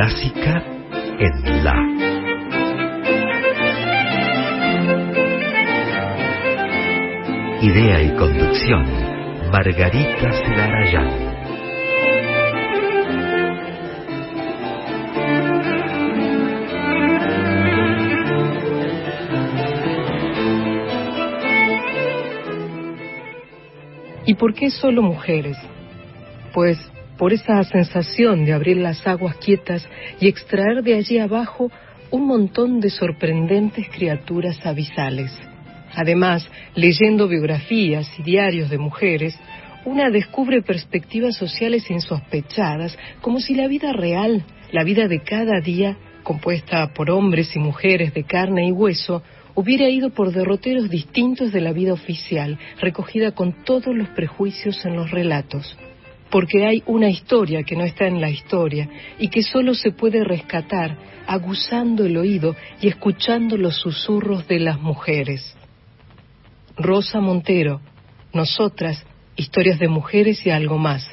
Clásica en La. Idea y conducción, Margarita Celarayán. ¿Y por qué solo mujeres? Pues por esa sensación de abrir las aguas quietas y extraer de allí abajo un montón de sorprendentes criaturas abisales. Además, leyendo biografías y diarios de mujeres, una descubre perspectivas sociales insospechadas, como si la vida real, la vida de cada día, compuesta por hombres y mujeres de carne y hueso, hubiera ido por derroteros distintos de la vida oficial, recogida con todos los prejuicios en los relatos porque hay una historia que no está en la historia y que solo se puede rescatar aguzando el oído y escuchando los susurros de las mujeres. Rosa Montero, nosotras, historias de mujeres y algo más.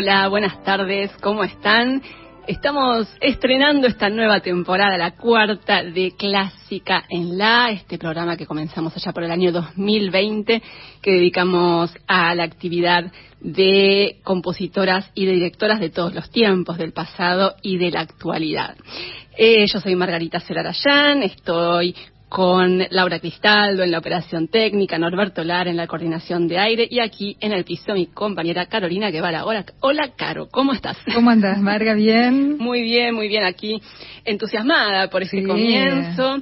Hola, buenas tardes, ¿cómo están? Estamos estrenando esta nueva temporada, la cuarta de Clásica en la, este programa que comenzamos allá por el año 2020, que dedicamos a la actividad de compositoras y de directoras de todos los tiempos, del pasado y de la actualidad. Eh, yo soy Margarita Celarayán, estoy con Laura Cristaldo en la operación técnica, Norberto Lara en la coordinación de aire y aquí en el piso mi compañera Carolina Guevara. Hola, hola Caro, ¿cómo estás? ¿Cómo andas, Marga? ¿Bien? Muy bien, muy bien aquí, entusiasmada por este comienzo.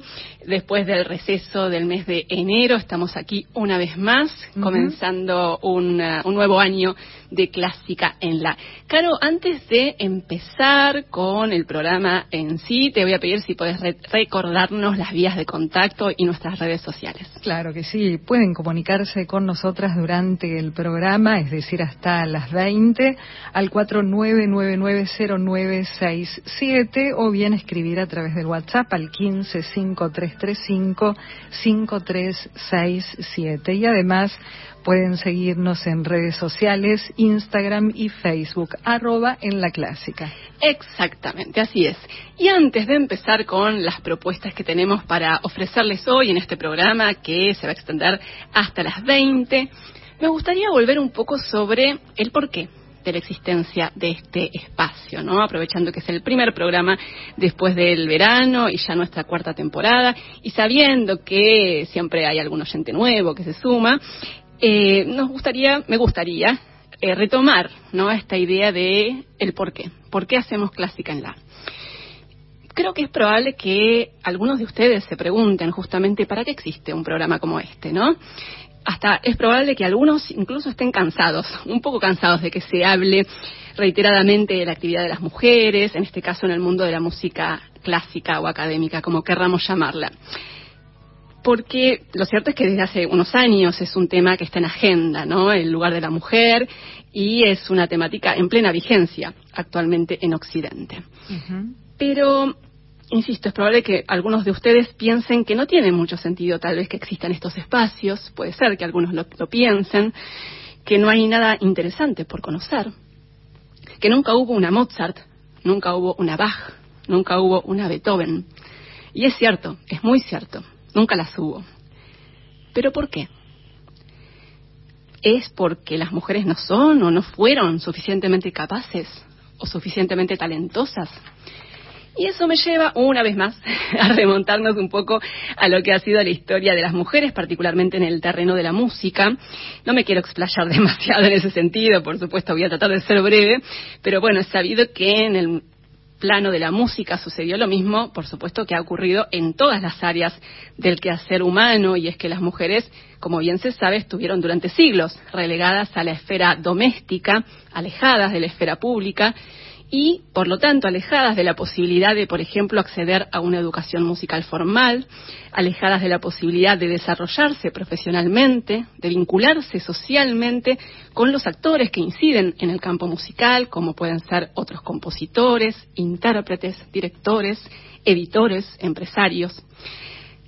Después del receso del mes de enero, estamos aquí una vez más, comenzando un nuevo año de Clásica en la. Caro, antes de empezar con el programa en sí, te voy a pedir si puedes recordarnos las vías de contacto y nuestras redes sociales. Claro que sí, pueden comunicarse con nosotras durante el programa, es decir, hasta las 20 al 49990967 o bien escribir a través del WhatsApp al 1553355367 y además pueden seguirnos en redes sociales, Instagram y Facebook, arroba en la clásica. Exactamente, así es. Y antes de empezar con las propuestas que tenemos para ofrecerles hoy en este programa, que se va a extender hasta las 20, me gustaría volver un poco sobre el porqué de la existencia de este espacio, ¿no? Aprovechando que es el primer programa después del verano y ya nuestra cuarta temporada, y sabiendo que siempre hay algún oyente nuevo que se suma, eh, nos gustaría, me gustaría eh, retomar esta idea de el por qué. ¿Por qué hacemos clásica en la? Creo que es probable que algunos de ustedes se pregunten justamente para qué existe un programa como este, ¿no? Hasta es probable que algunos incluso estén cansados, un poco cansados de que se hable reiteradamente de la actividad de las mujeres, en este caso en el mundo de la música clásica o académica, como querramos llamarla porque lo cierto es que desde hace unos años es un tema que está en agenda, ¿no? El lugar de la mujer y es una temática en plena vigencia actualmente en Occidente. Pero, insisto, es probable que algunos de ustedes piensen que no tiene mucho sentido tal vez que existan estos espacios, puede ser que algunos lo, lo piensen, que no hay nada interesante por conocer, que nunca hubo una Mozart, nunca hubo una Bach, nunca hubo una Beethoven. Y es cierto, es muy cierto. Nunca las hubo. ¿Pero por qué? ¿Es porque las mujeres no son o no fueron suficientemente capaces o suficientemente talentosas? Y eso me lleva una vez más a remontarnos un poco a lo que ha sido la historia de las mujeres, particularmente en el terreno de la música. No me quiero explayar demasiado en ese sentido, por supuesto voy a tratar de ser breve, pero bueno, es sabido que en el plano de la música sucedió lo mismo, por supuesto que ha ocurrido en todas las áreas del quehacer humano, y es que las mujeres, como bien se sabe, estuvieron durante siglos relegadas a la esfera doméstica, alejadas de la esfera pública, y, por lo tanto, alejadas de la posibilidad de, por ejemplo, acceder a una educación musical formal, alejadas de la posibilidad de desarrollarse profesionalmente, de vincularse socialmente con los actores que inciden en el campo musical, como pueden ser otros compositores, intérpretes, directores, editores, empresarios.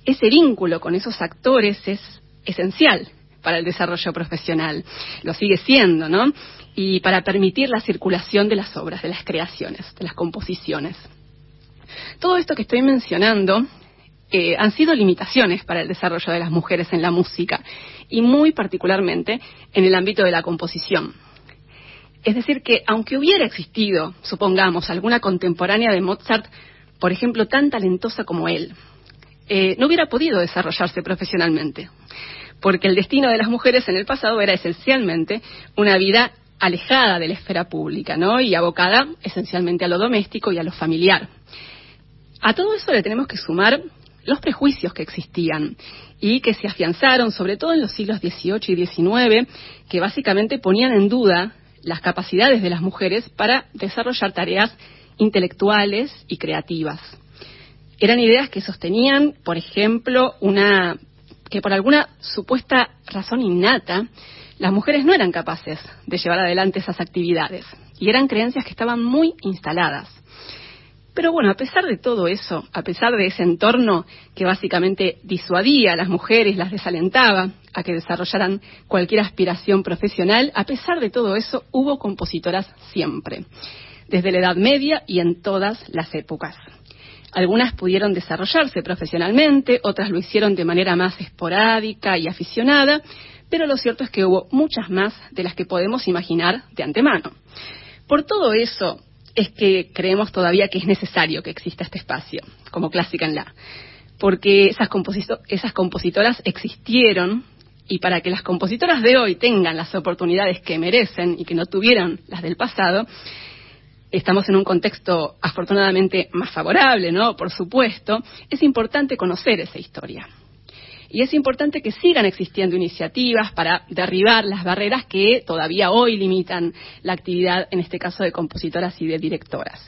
Ese vínculo con esos actores es esencial para el desarrollo profesional. Lo sigue siendo, ¿no? Y para permitir la circulación de las obras, de las creaciones, de las composiciones. Todo esto que estoy mencionando eh, han sido limitaciones para el desarrollo de las mujeres en la música y muy particularmente en el ámbito de la composición. Es decir, que aunque hubiera existido, supongamos, alguna contemporánea de Mozart, por ejemplo, tan talentosa como él, eh, no hubiera podido desarrollarse profesionalmente porque el destino de las mujeres en el pasado era esencialmente una vida alejada de la esfera pública, ¿no? Y abocada esencialmente a lo doméstico y a lo familiar. A todo eso le tenemos que sumar los prejuicios que existían y que se afianzaron, sobre todo en los siglos XVIII y XIX, que básicamente ponían en duda las capacidades de las mujeres para desarrollar tareas intelectuales y creativas. Eran ideas que sostenían, por ejemplo, una que por alguna supuesta razón innata, las mujeres no eran capaces de llevar adelante esas actividades y eran creencias que estaban muy instaladas. Pero bueno, a pesar de todo eso, a pesar de ese entorno que básicamente disuadía a las mujeres, las desalentaba a que desarrollaran cualquier aspiración profesional, a pesar de todo eso hubo compositoras siempre, desde la Edad Media y en todas las épocas. Algunas pudieron desarrollarse profesionalmente, otras lo hicieron de manera más esporádica y aficionada, pero lo cierto es que hubo muchas más de las que podemos imaginar de antemano. Por todo eso es que creemos todavía que es necesario que exista este espacio, como Clásica en La, porque esas, compositoras existieron y para que las compositoras de hoy tengan las oportunidades que merecen y que no tuvieron las del pasado, estamos en un contexto afortunadamente más favorable, ¿no? Por supuesto, es importante conocer esa historia. Y es importante que sigan existiendo iniciativas para derribar las barreras que todavía hoy limitan la actividad, en este caso, de compositoras y de directoras.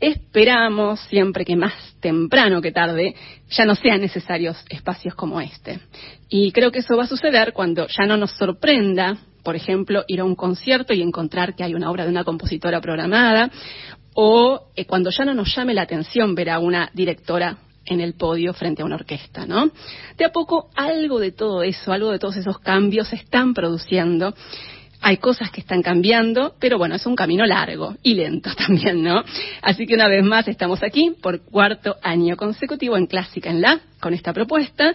Esperamos siempre que más temprano que tarde ya no sean necesarios espacios como este. Y creo que eso va a suceder cuando ya no nos sorprenda por ejemplo, ir a un concierto y encontrar que hay una obra de una compositora programada, o eh, cuando ya no nos llame la atención ver a una directora en el podio frente a una orquesta, ¿no? De a poco algo de todo eso, algo de todos esos cambios se están produciendo. Hay cosas que están cambiando, pero bueno, es un camino largo y lento también, ¿no? Así que una vez más estamos aquí por cuarto año consecutivo en Clásica en La con esta propuesta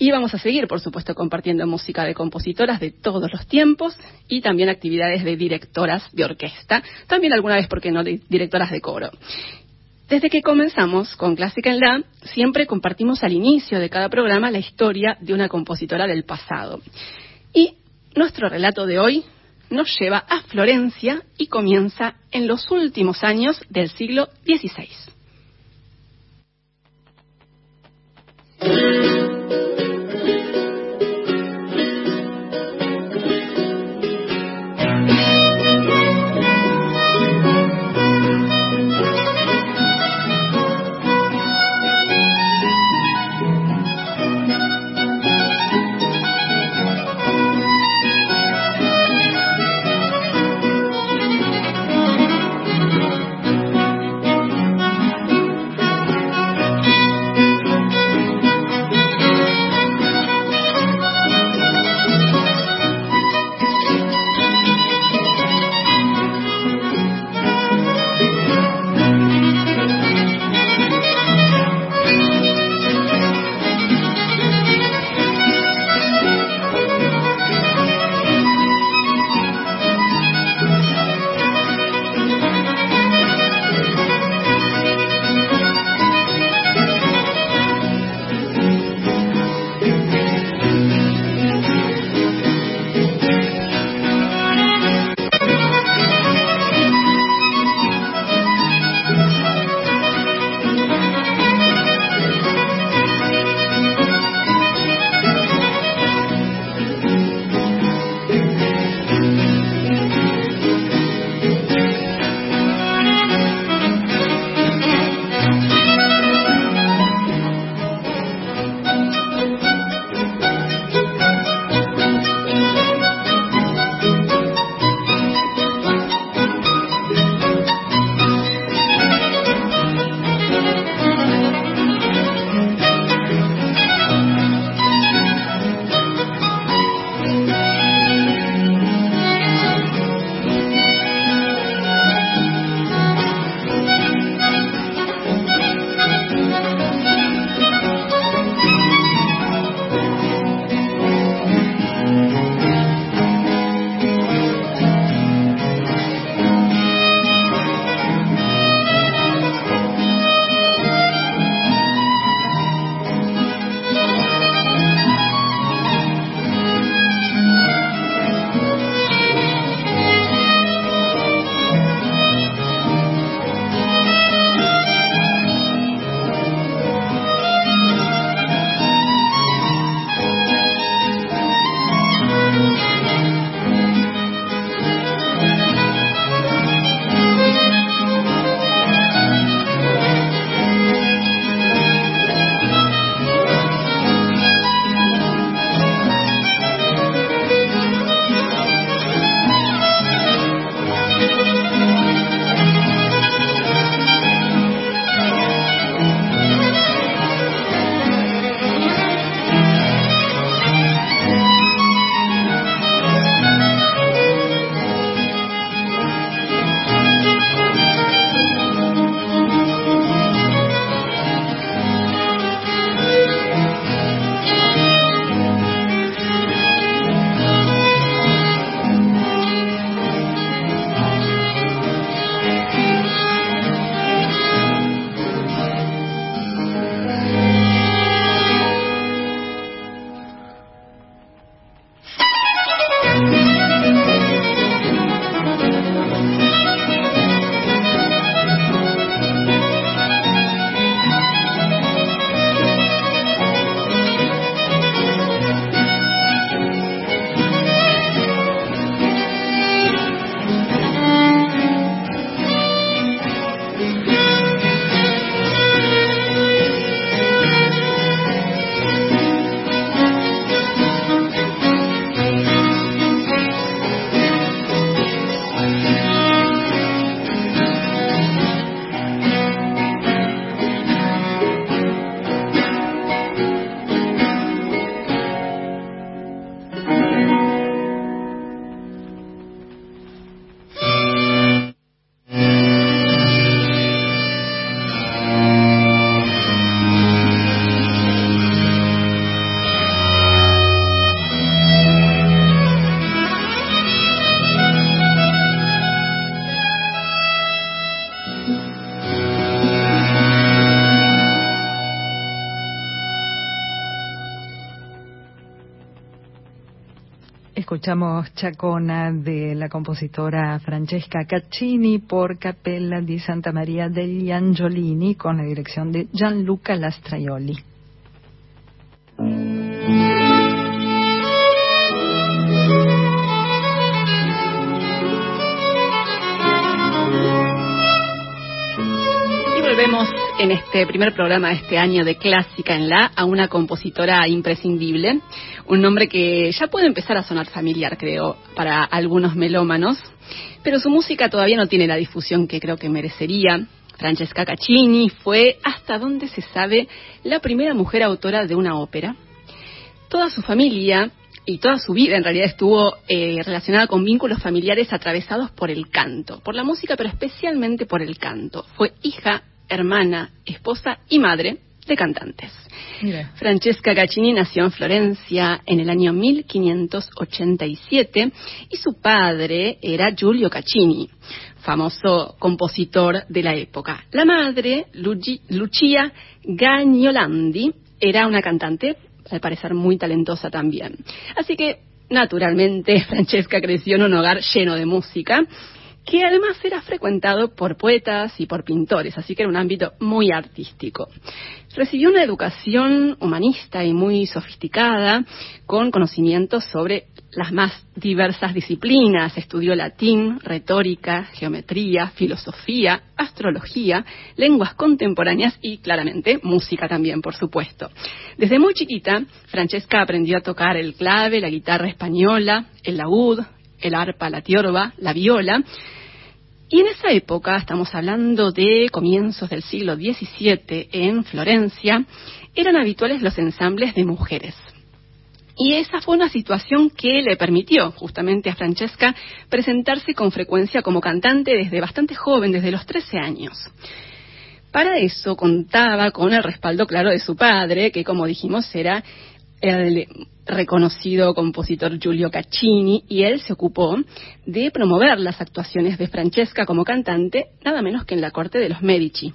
y vamos a seguir, por supuesto, compartiendo música de compositoras de todos los tiempos y también actividades de directoras de orquesta, también alguna vez, porque no, de directoras de coro. Desde que comenzamos con Clásica en La, siempre compartimos al inicio de cada programa la historia de una compositora del pasado. Y nuestro relato de hoy nos lleva a Florencia y comienza en los últimos años del siglo XVI. Escuchamos Chacona de la compositora Francesca Caccini por Capella di Santa Maria degli Angiolini con la dirección de Gianluca Lastraioli. Y volvemos en este primer programa de este año de Clásica en la a una compositora imprescindible, un nombre que ya puede empezar a sonar familiar, creo, para algunos melómanos, pero su música todavía no tiene la difusión que creo que merecería. Francesca Caccini fue, hasta donde se sabe, la primera mujer autora de una ópera. Toda su familia y toda su vida en realidad estuvo eh, relacionada con vínculos familiares atravesados por el canto, por la música, pero especialmente por el canto. Fue hija hermana, esposa y madre de cantantes. Francesca Gaccini nació en Florencia en el año 1587 y su padre era Giulio Caccini, famoso compositor de la época. La madre, Lucia Gagnolandi, era una cantante, al parecer muy talentosa también. Así que, naturalmente, Francesca creció en un hogar lleno de música que además era frecuentado por poetas y por pintores, así que era un ámbito muy artístico. Recibió una educación humanista y muy sofisticada, con conocimientos sobre las más diversas disciplinas. Estudió latín, retórica, geometría, filosofía, astrología, lenguas contemporáneas y, claramente, música también, por supuesto. Desde muy chiquita, Francesca aprendió a tocar el clave, la guitarra española, el laúd, el arpa, la tiorba, la viola, y en esa época, estamos hablando de comienzos del siglo XVII en Florencia, eran habituales los ensambles de mujeres. Y esa fue una situación que le permitió justamente a Francesca presentarse con frecuencia como cantante desde bastante joven, desde los 13 años. Para eso contaba con el respaldo claro de su padre, que como dijimos era el reconocido compositor Giulio Caccini y él se ocupó de promover las actuaciones de Francesca como cantante, nada menos que en la corte de los Medici.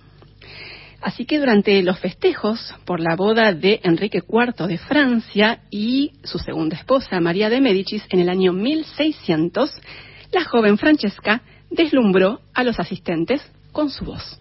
Así que durante los festejos por la boda de Enrique IV de Francia y su segunda esposa, María de Medici, en el año 1600, la joven Francesca deslumbró a los asistentes con su voz.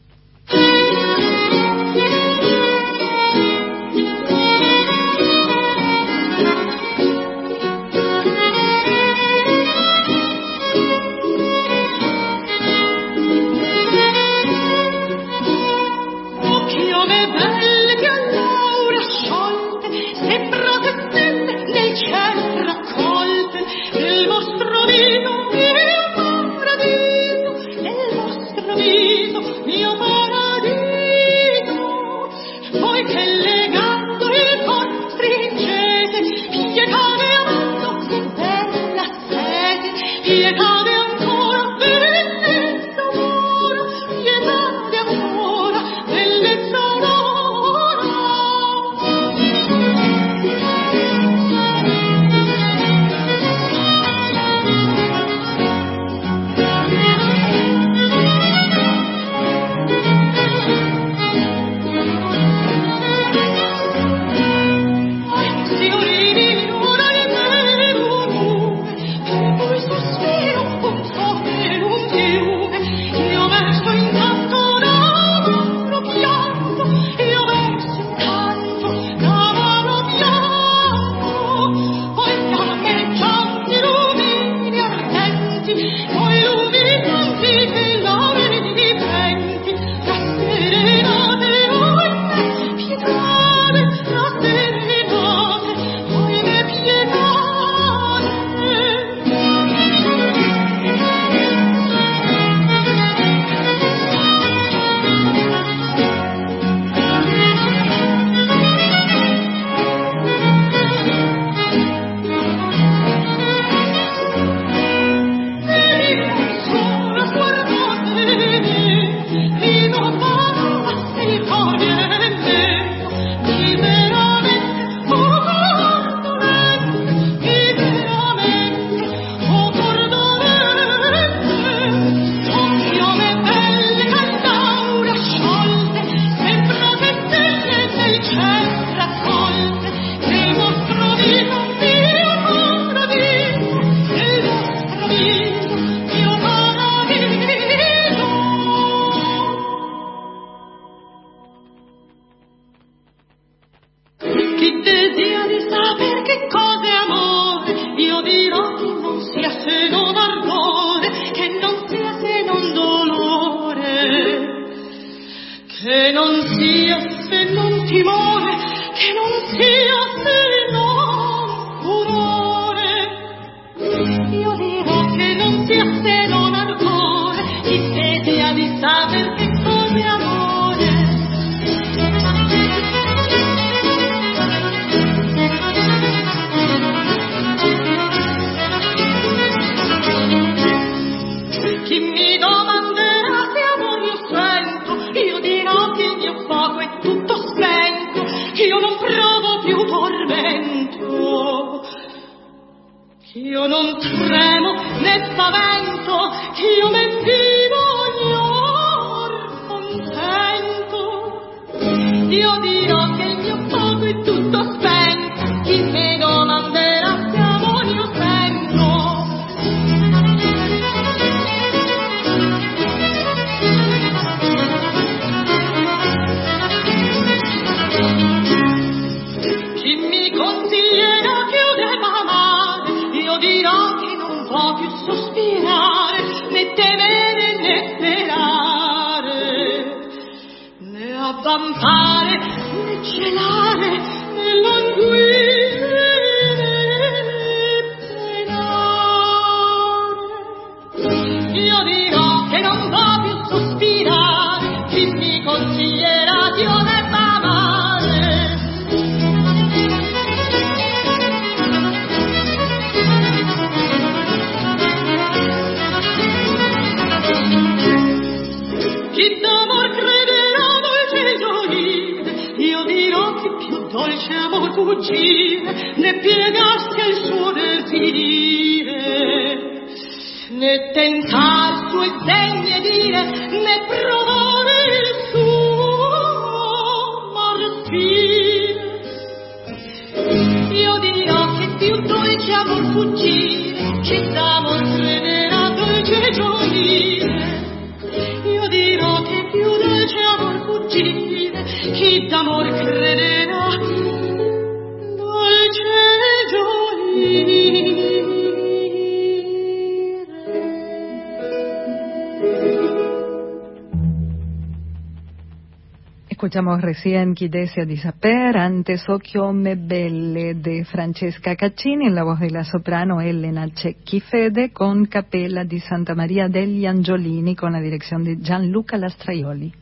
Escuchamos recién Quidesia di Saper, antes Occhio me belle de Francesca Caccini en la voz de la soprano Elena Cecchifede con Capella di Santa Maria degli Angiolini con la dirección de Gianluca Lastraioli.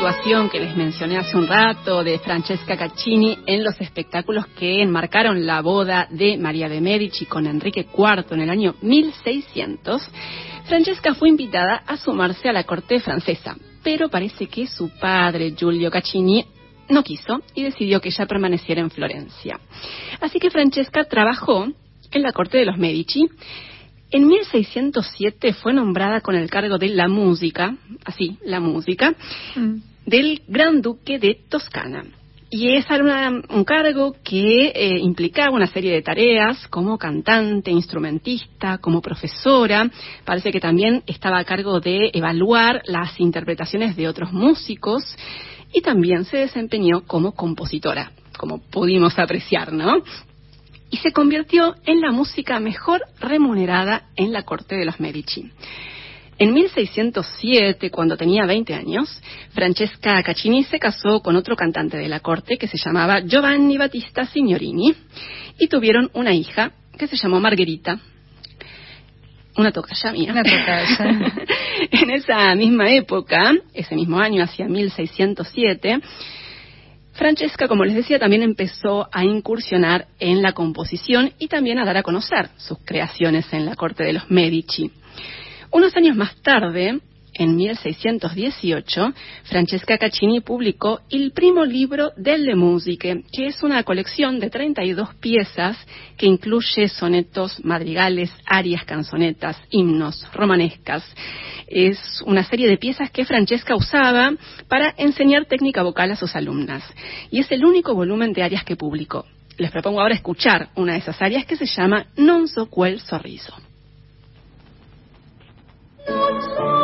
Actuación que les mencioné hace un rato de Francesca Caccini en los espectáculos que enmarcaron la boda de María de Medici con Enrique IV en el año 1600, Francesca fue invitada a sumarse a la corte francesa, pero parece que su padre, Giulio Caccini, no quiso y decidió que ella permaneciera en Florencia. Así que Francesca trabajó en la corte de los Medici. En 1607 fue nombrada con el cargo de la música, así, la música, del Gran Duque de Toscana. Y una- un cargo que eh, implicaba una serie de tareas como cantante, instrumentista, como profesora. Parece que también estaba a cargo de evaluar las interpretaciones de otros músicos y también se desempeñó como compositora, como pudimos apreciar, ¿no? y se convirtió en la música mejor remunerada en la corte de los Medici. En 1607, cuando tenía 20 años, Francesca Caccini se casó con otro cantante de la corte que se llamaba Giovanni Battista Signorini y tuvieron una hija que se llamó Margherita. Una tocaya mía. Una tocaya. en esa misma época, ese mismo año, hacia 1607, Francesca, como les decía, también empezó a incursionar en la composición y también a dar a conocer sus creaciones en la corte de los Medici. Unos años más tarde, en 1618, Francesca Caccini publicó Il primo libro delle musiche, que es una colección de 32 piezas que incluye sonetos, madrigales, arias, canzonetas, himnos, romanescas. Es una serie de piezas que Francesca usaba para enseñar técnica vocal a sus alumnas. Y es el único volumen de arias que publicó. Les propongo ahora escuchar una de esas arias que se llama Non so quel sorriso. Non so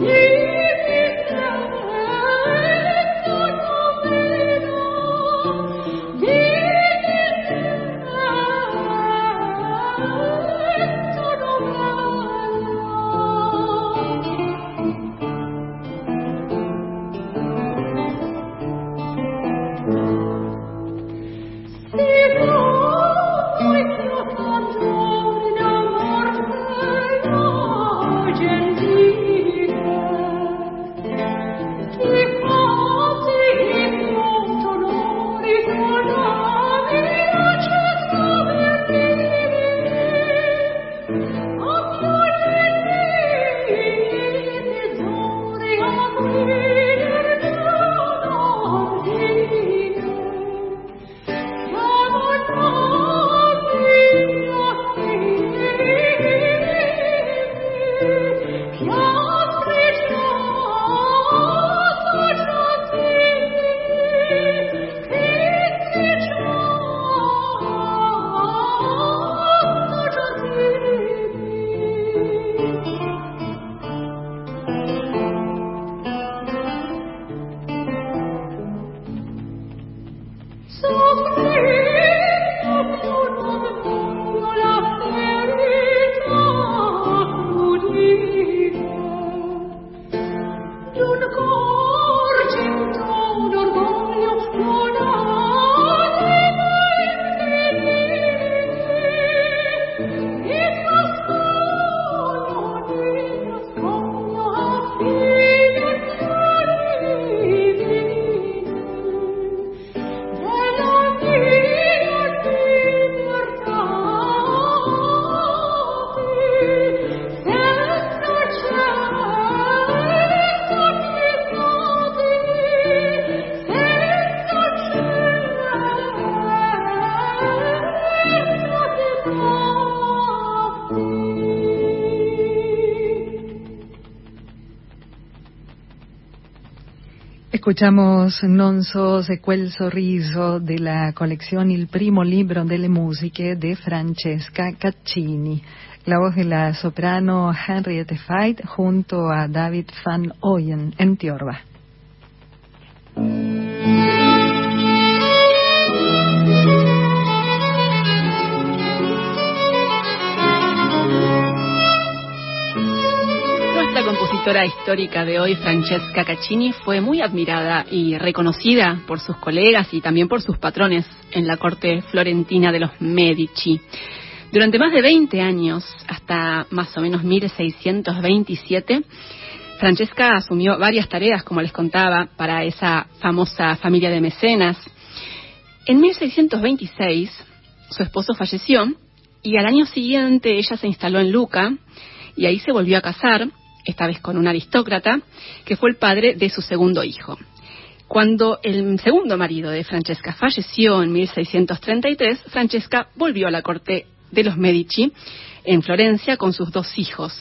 You Escuchamos Non so se sorriso de la colección Il primo libro delle musiche de Francesca Caccini. La voz de la soprano Henriette Veit junto a David van Ooyen en Tiorba. Compositora histórica de hoy, Francesca Caccini, fue muy admirada y reconocida por sus colegas y también por sus patrones en la corte florentina de los Medici. Durante más de 20 años, hasta más o menos 1627, Francesca asumió varias tareas, como les contaba, para esa famosa familia de mecenas. En 1626, su esposo falleció y al año siguiente ella se instaló en Luca y ahí se volvió a casar esta vez con un aristócrata, que fue el padre de su segundo hijo. Cuando el segundo marido de Francesca falleció en 1633, Francesca volvió a la corte de los Medici en Florencia con sus dos hijos.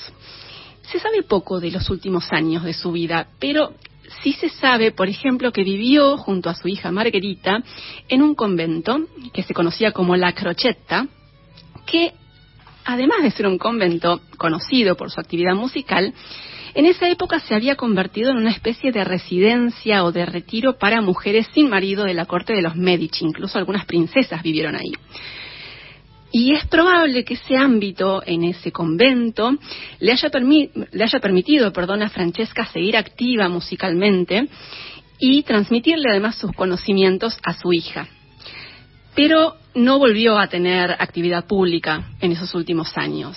Se sabe poco de los últimos años de su vida, pero sí se sabe, por ejemplo, que vivió junto a su hija Margherita en un convento que se conocía como La Crocetta, que además de ser un convento conocido por su actividad musical, en esa época se había convertido en una especie de residencia o de retiro para mujeres sin marido de la corte de los Medici, incluso algunas princesas vivieron ahí. Y es probable que ese ámbito, en ese convento, le haya, le haya permitido perdón, a Francesca seguir activa musicalmente y transmitirle además sus conocimientos a su hija pero no volvió a tener actividad pública en esos últimos años.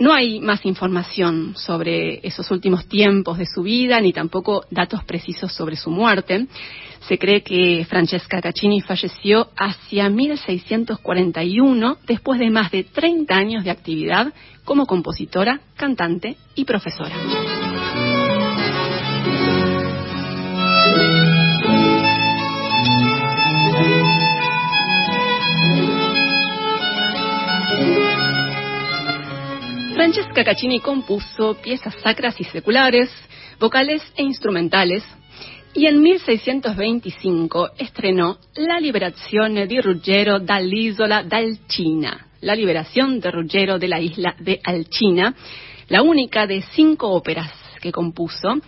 No hay más información sobre esos últimos tiempos de su vida, ni tampoco datos precisos sobre su muerte. Se cree que Francesca Caccini falleció hacia 1641, después de más de 30 años de actividad como compositora, cantante y profesora. Francesca Caccini compuso piezas sacras y seculares, vocales e instrumentales, y en 1625 estrenó La liberazione di Ruggero dall'isola d'Alcina, la liberación de Ruggero de la isla de Alcina, la única de cinco óperas que compuso,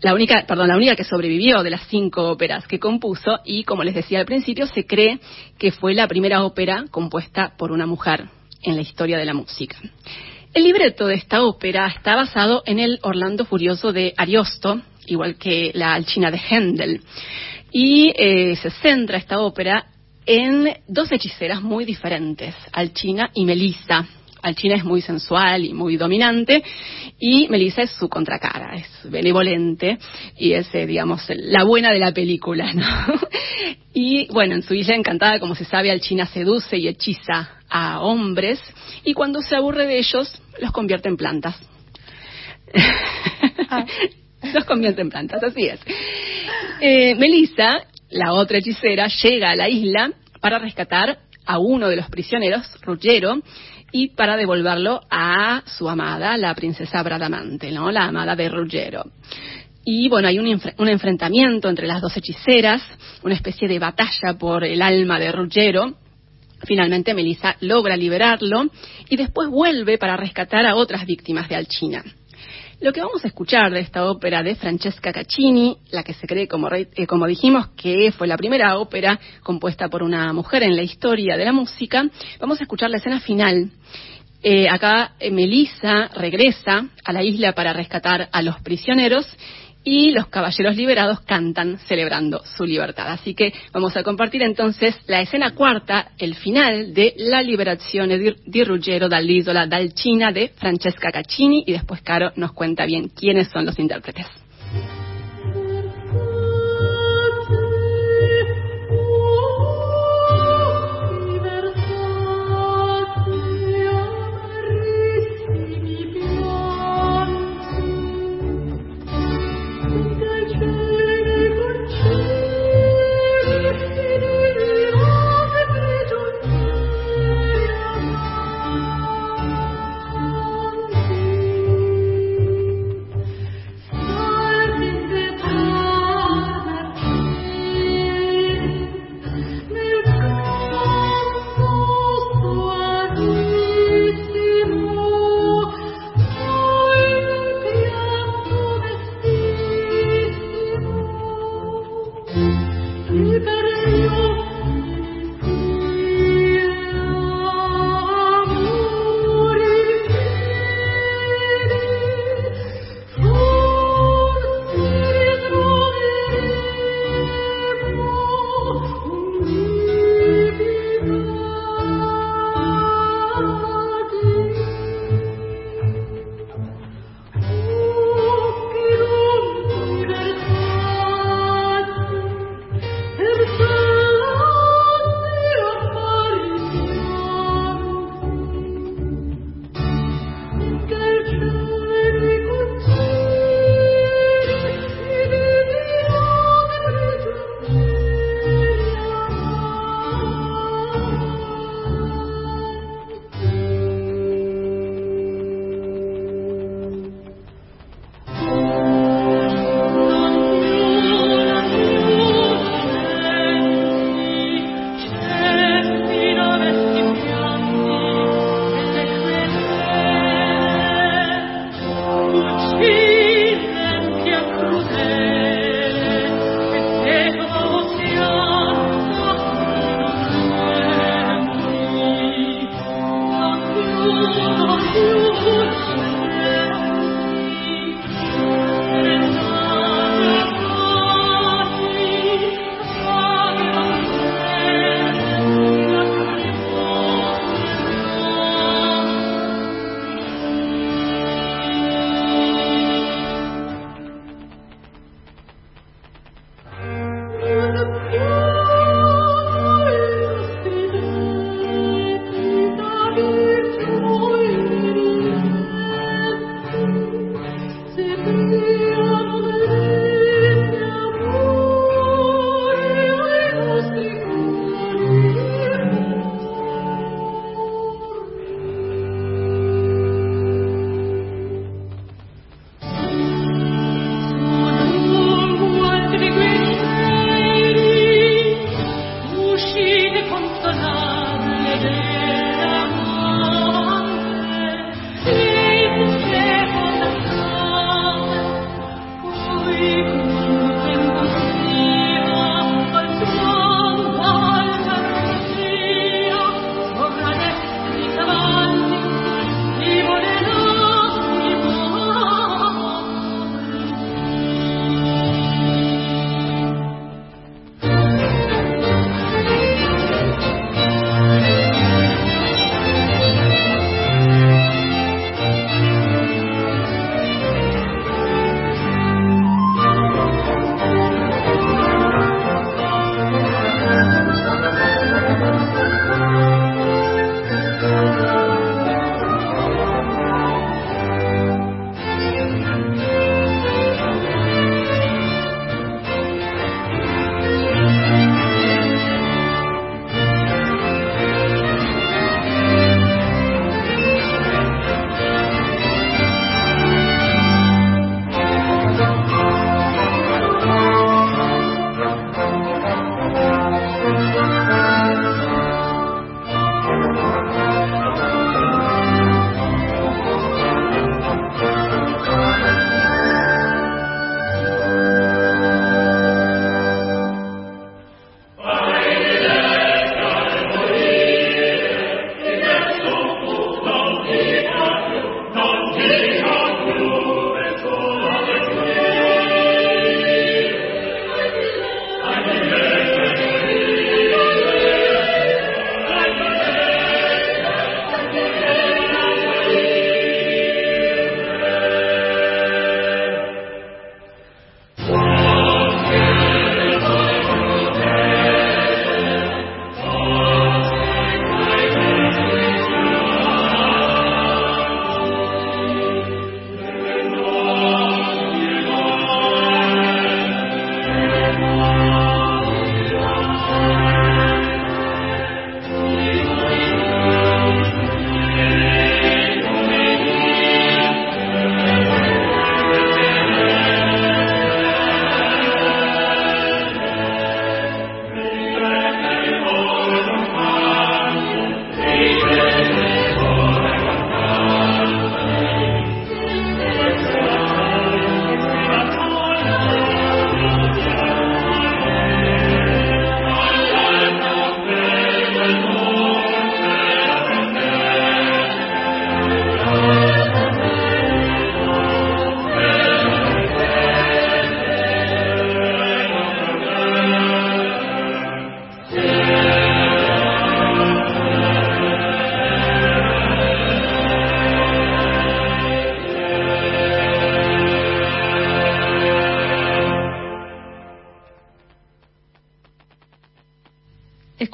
la única, perdón, la única que sobrevivió de las cinco óperas que compuso y como les decía al principio, se cree que fue la primera ópera compuesta por una mujer en la historia de la música. El libreto de esta ópera está basado en el Orlando Furioso de Ariosto, igual que la Alchina de Händel, y eh, se centra esta ópera en dos hechiceras muy diferentes, Alchina y Melissa. Alchina es muy sensual y muy dominante y Melissa es su contracara, es benevolente y es, eh, digamos, la buena de la película, ¿no? y bueno, en su isla encantada, como se sabe, Alchina seduce y hechiza a hombres y cuando se aburre de ellos, los convierte en plantas. Ah. los convierte en plantas, así es. Eh, Melissa, la otra hechicera, llega a la isla para rescatar a uno de los prisioneros, Ruggiero, y para devolverlo a su amada, la princesa Bradamante, ¿no? La amada de Ruggiero. Y bueno, hay un, enfrentamiento entre las dos hechiceras, una especie de batalla por el alma de Ruggiero. Finalmente Melissa logra liberarlo y después vuelve para rescatar a otras víctimas de Alchina. Lo que vamos a escuchar de esta ópera de Francesca Caccini, la que se cree, como, eh, como dijimos, que fue la primera ópera compuesta por una mujer en la historia de la música, vamos a escuchar la escena final. Eh, acá eh, Melissa regresa a la isla para rescatar a los prisioneros y los caballeros liberados cantan celebrando su libertad. Así que vamos a compartir entonces la escena cuarta, el final de La liberazione di Ruggero dall'isola d'Alcina de Francesca Caccini y después Caro nos cuenta bien quiénes son los intérpretes.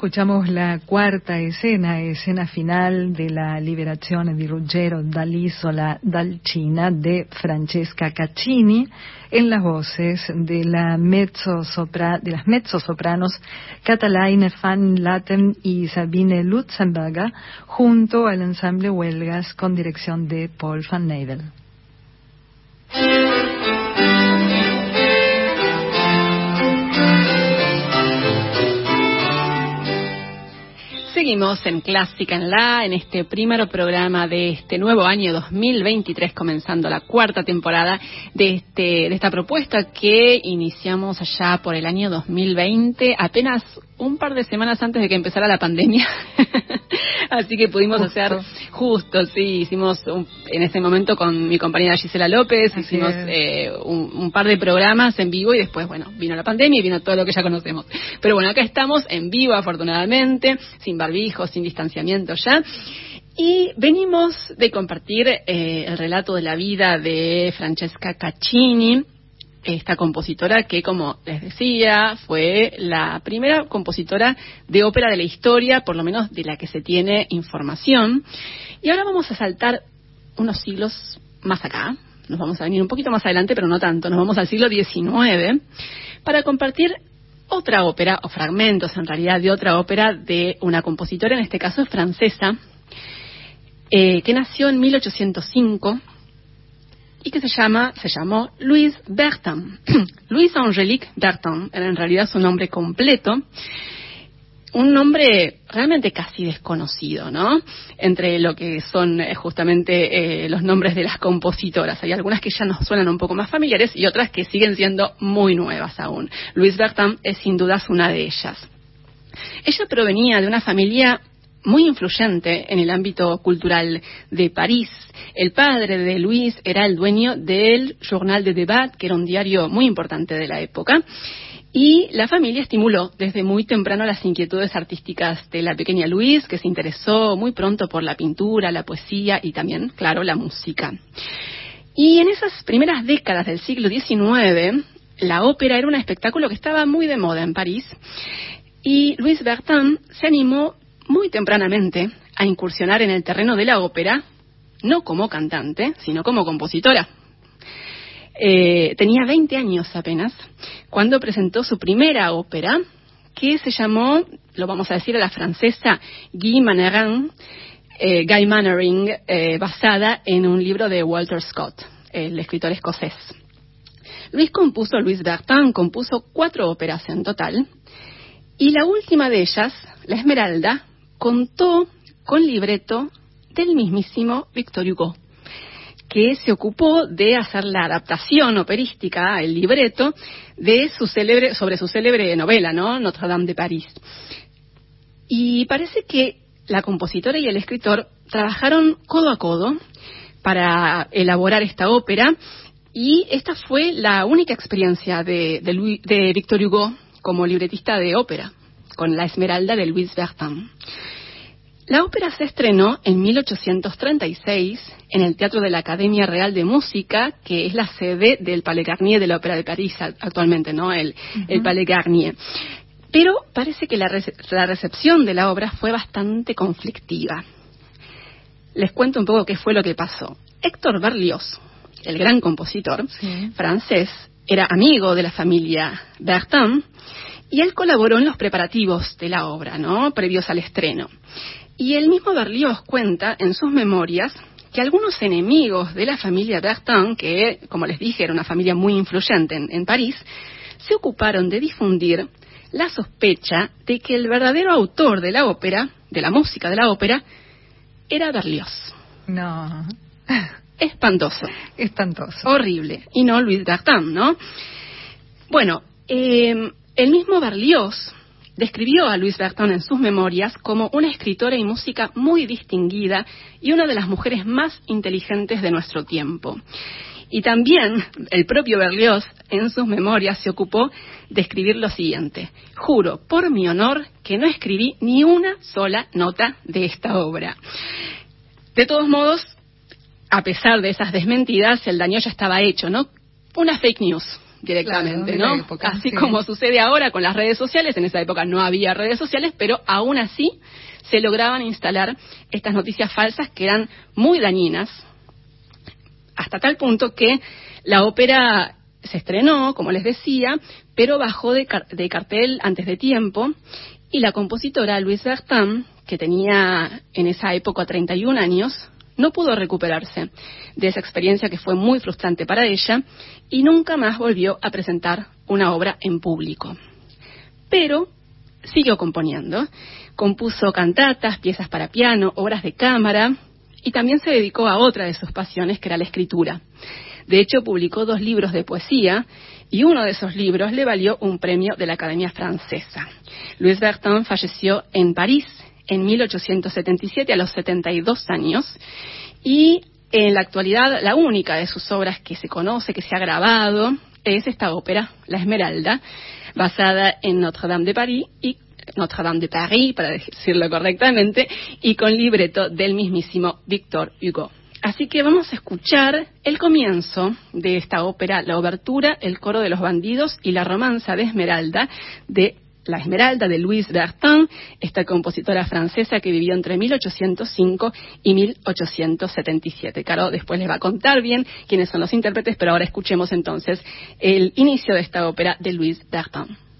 Escuchamos la cuarta escena, escena final de la liberación di Ruggero dall'isola d'Alcina de Francesca Caccini, en las voces de, la mezzo de las mezzosopranos Catalaine van Latten y Sabine Lutzenberger, junto al ensamble Huelgas con dirección de Paul van Nevel. Seguimos en Clásica en La, en este primer programa de este nuevo año 2023, comenzando la cuarta temporada de, este, de esta propuesta que iniciamos allá por el año 2020, apenas un par de semanas antes de que empezara la pandemia. Así que pudimos hacer justo, sí, hicimos en ese momento con mi compañera Gisela López, hicimos eh, un, par de programas en vivo y después, bueno, vino la pandemia y vino todo lo que ya conocemos. Pero bueno, acá estamos en vivo, afortunadamente, sin barbijo, sin distanciamiento ya. Y venimos de compartir eh, el relato de la vida de Francesca Caccini, esta compositora que, como les decía, fue la primera compositora de ópera de la historia, por lo menos de la que se tiene información. Y ahora vamos a saltar unos siglos más acá, nos vamos a venir un poquito más adelante, pero no tanto, nos vamos al siglo XIX, para compartir otra ópera, o fragmentos en realidad de otra ópera de una compositora, en este caso francesa, eh, que nació en 1805 y que se llama, se llamó Louise Bertin. Louise Angélique Bertin era en realidad su nombre completo. Un nombre realmente casi desconocido, ¿no? Entre lo que son eh, justamente eh, los nombres de las compositoras. Hay algunas que ya nos suenan un poco más familiares y otras que siguen siendo muy nuevas aún. Louise Bertin es sin dudas una de ellas. Ella provenía de una familia muy influyente en el ámbito cultural de París. El padre de Luis era el dueño del Journal de Debat, que era un diario muy importante de la época. Y la familia estimuló desde muy temprano las inquietudes artísticas de la pequeña Luis, que se interesó muy pronto por la pintura, la poesía y también, claro, la música. Y en esas primeras décadas del siglo XIX, la ópera era un espectáculo que estaba muy de moda en París. Y Louise Bertin se animó muy tempranamente a incursionar en el terreno de la ópera, no como cantante, sino como compositora. Eh, tenía 20 años apenas cuando presentó su primera ópera, que se llamó, lo vamos a decir a la francesa, Guy Mannering, eh, Guy Mannering, eh, basada en un libro de Walter Scott, el escritor escocés. Luis compuso, Luis Bertin compuso cuatro óperas en total, y la última de ellas, La Esmeralda, contó con libreto del mismísimo Victor Hugo, que se ocupó de hacer la adaptación operística, el libreto, de su célebre, sobre su célebre novela, ¿no? Notre Dame de París. Y parece que la compositora y el escritor trabajaron codo a codo para elaborar esta ópera y esta fue la única experiencia de, de Victor Hugo como libretista de ópera con La Esmeralda de Louis Bertin. La ópera se estrenó en 1836 en el Teatro de la Academia Real de Música, que es la sede del Palais Garnier de la Ópera de París actualmente, ¿no? El, Palais Garnier. Pero parece que la, recepción de la obra fue bastante conflictiva. Les cuento un poco qué fue lo que pasó. Héctor Berlioz, el gran compositor francés, era amigo de la familia Bertin y él colaboró en los preparativos de la obra, ¿no? Previos al estreno. Y el mismo Berlioz cuenta en sus memorias que algunos enemigos de la familia Bertin, que, como les dije, era una familia muy influyente en, París, se ocuparon de difundir la sospecha de que el verdadero autor de la ópera, de la música de la ópera, era Berlioz. No. Espantoso. Espantoso. Horrible. Y no Louis Bertin, ¿no? Bueno, eh, el mismo Berlioz describió a Louise Bertin en sus memorias como una escritora y música muy distinguida y una de las mujeres más inteligentes de nuestro tiempo. Y también el propio Berlioz en sus memorias se ocupó de escribir lo siguiente. Juro por mi honor que no escribí ni una sola nota de esta obra. De todos modos, a pesar de esas desmentidas, el daño ya estaba hecho, ¿no? Una fake news, directamente, ¿no? así como sucede ahora con las redes sociales, en esa época no había redes sociales, pero aún así se lograban instalar estas noticias falsas que eran muy dañinas, hasta tal punto que la ópera se estrenó, como les decía, pero bajó de, de cartel antes de tiempo y la compositora Louise Bertin, que tenía en esa época 31 años, no pudo recuperarse de esa experiencia que fue muy frustrante para ella y nunca más volvió a presentar una obra en público. Pero siguió componiendo, compuso cantatas, piezas para piano, obras de cámara y también se dedicó a otra de sus pasiones, que era la escritura. De hecho, publicó dos libros de poesía y uno de esos libros le valió un premio de la Academia Francesa. Louis Bertin falleció en París en 1877 a los 72 años y en la actualidad la única de sus obras que se conoce, que se ha grabado, es esta ópera, La Esmeralda, basada en Notre-Dame de París y Notre-Dame de Paris, para decirlo correctamente, y con libreto del mismísimo Victor Hugo. Así que vamos a escuchar el comienzo de esta ópera, la obertura, el coro de los bandidos y la romanza de Esmeralda de la Esmeralda de Louise Bertin, esta compositora francesa que vivió entre 1805 y 1877. Caro después les va a contar bien quiénes son los intérpretes, pero ahora escuchemos entonces el inicio de esta ópera de Louise Bertin.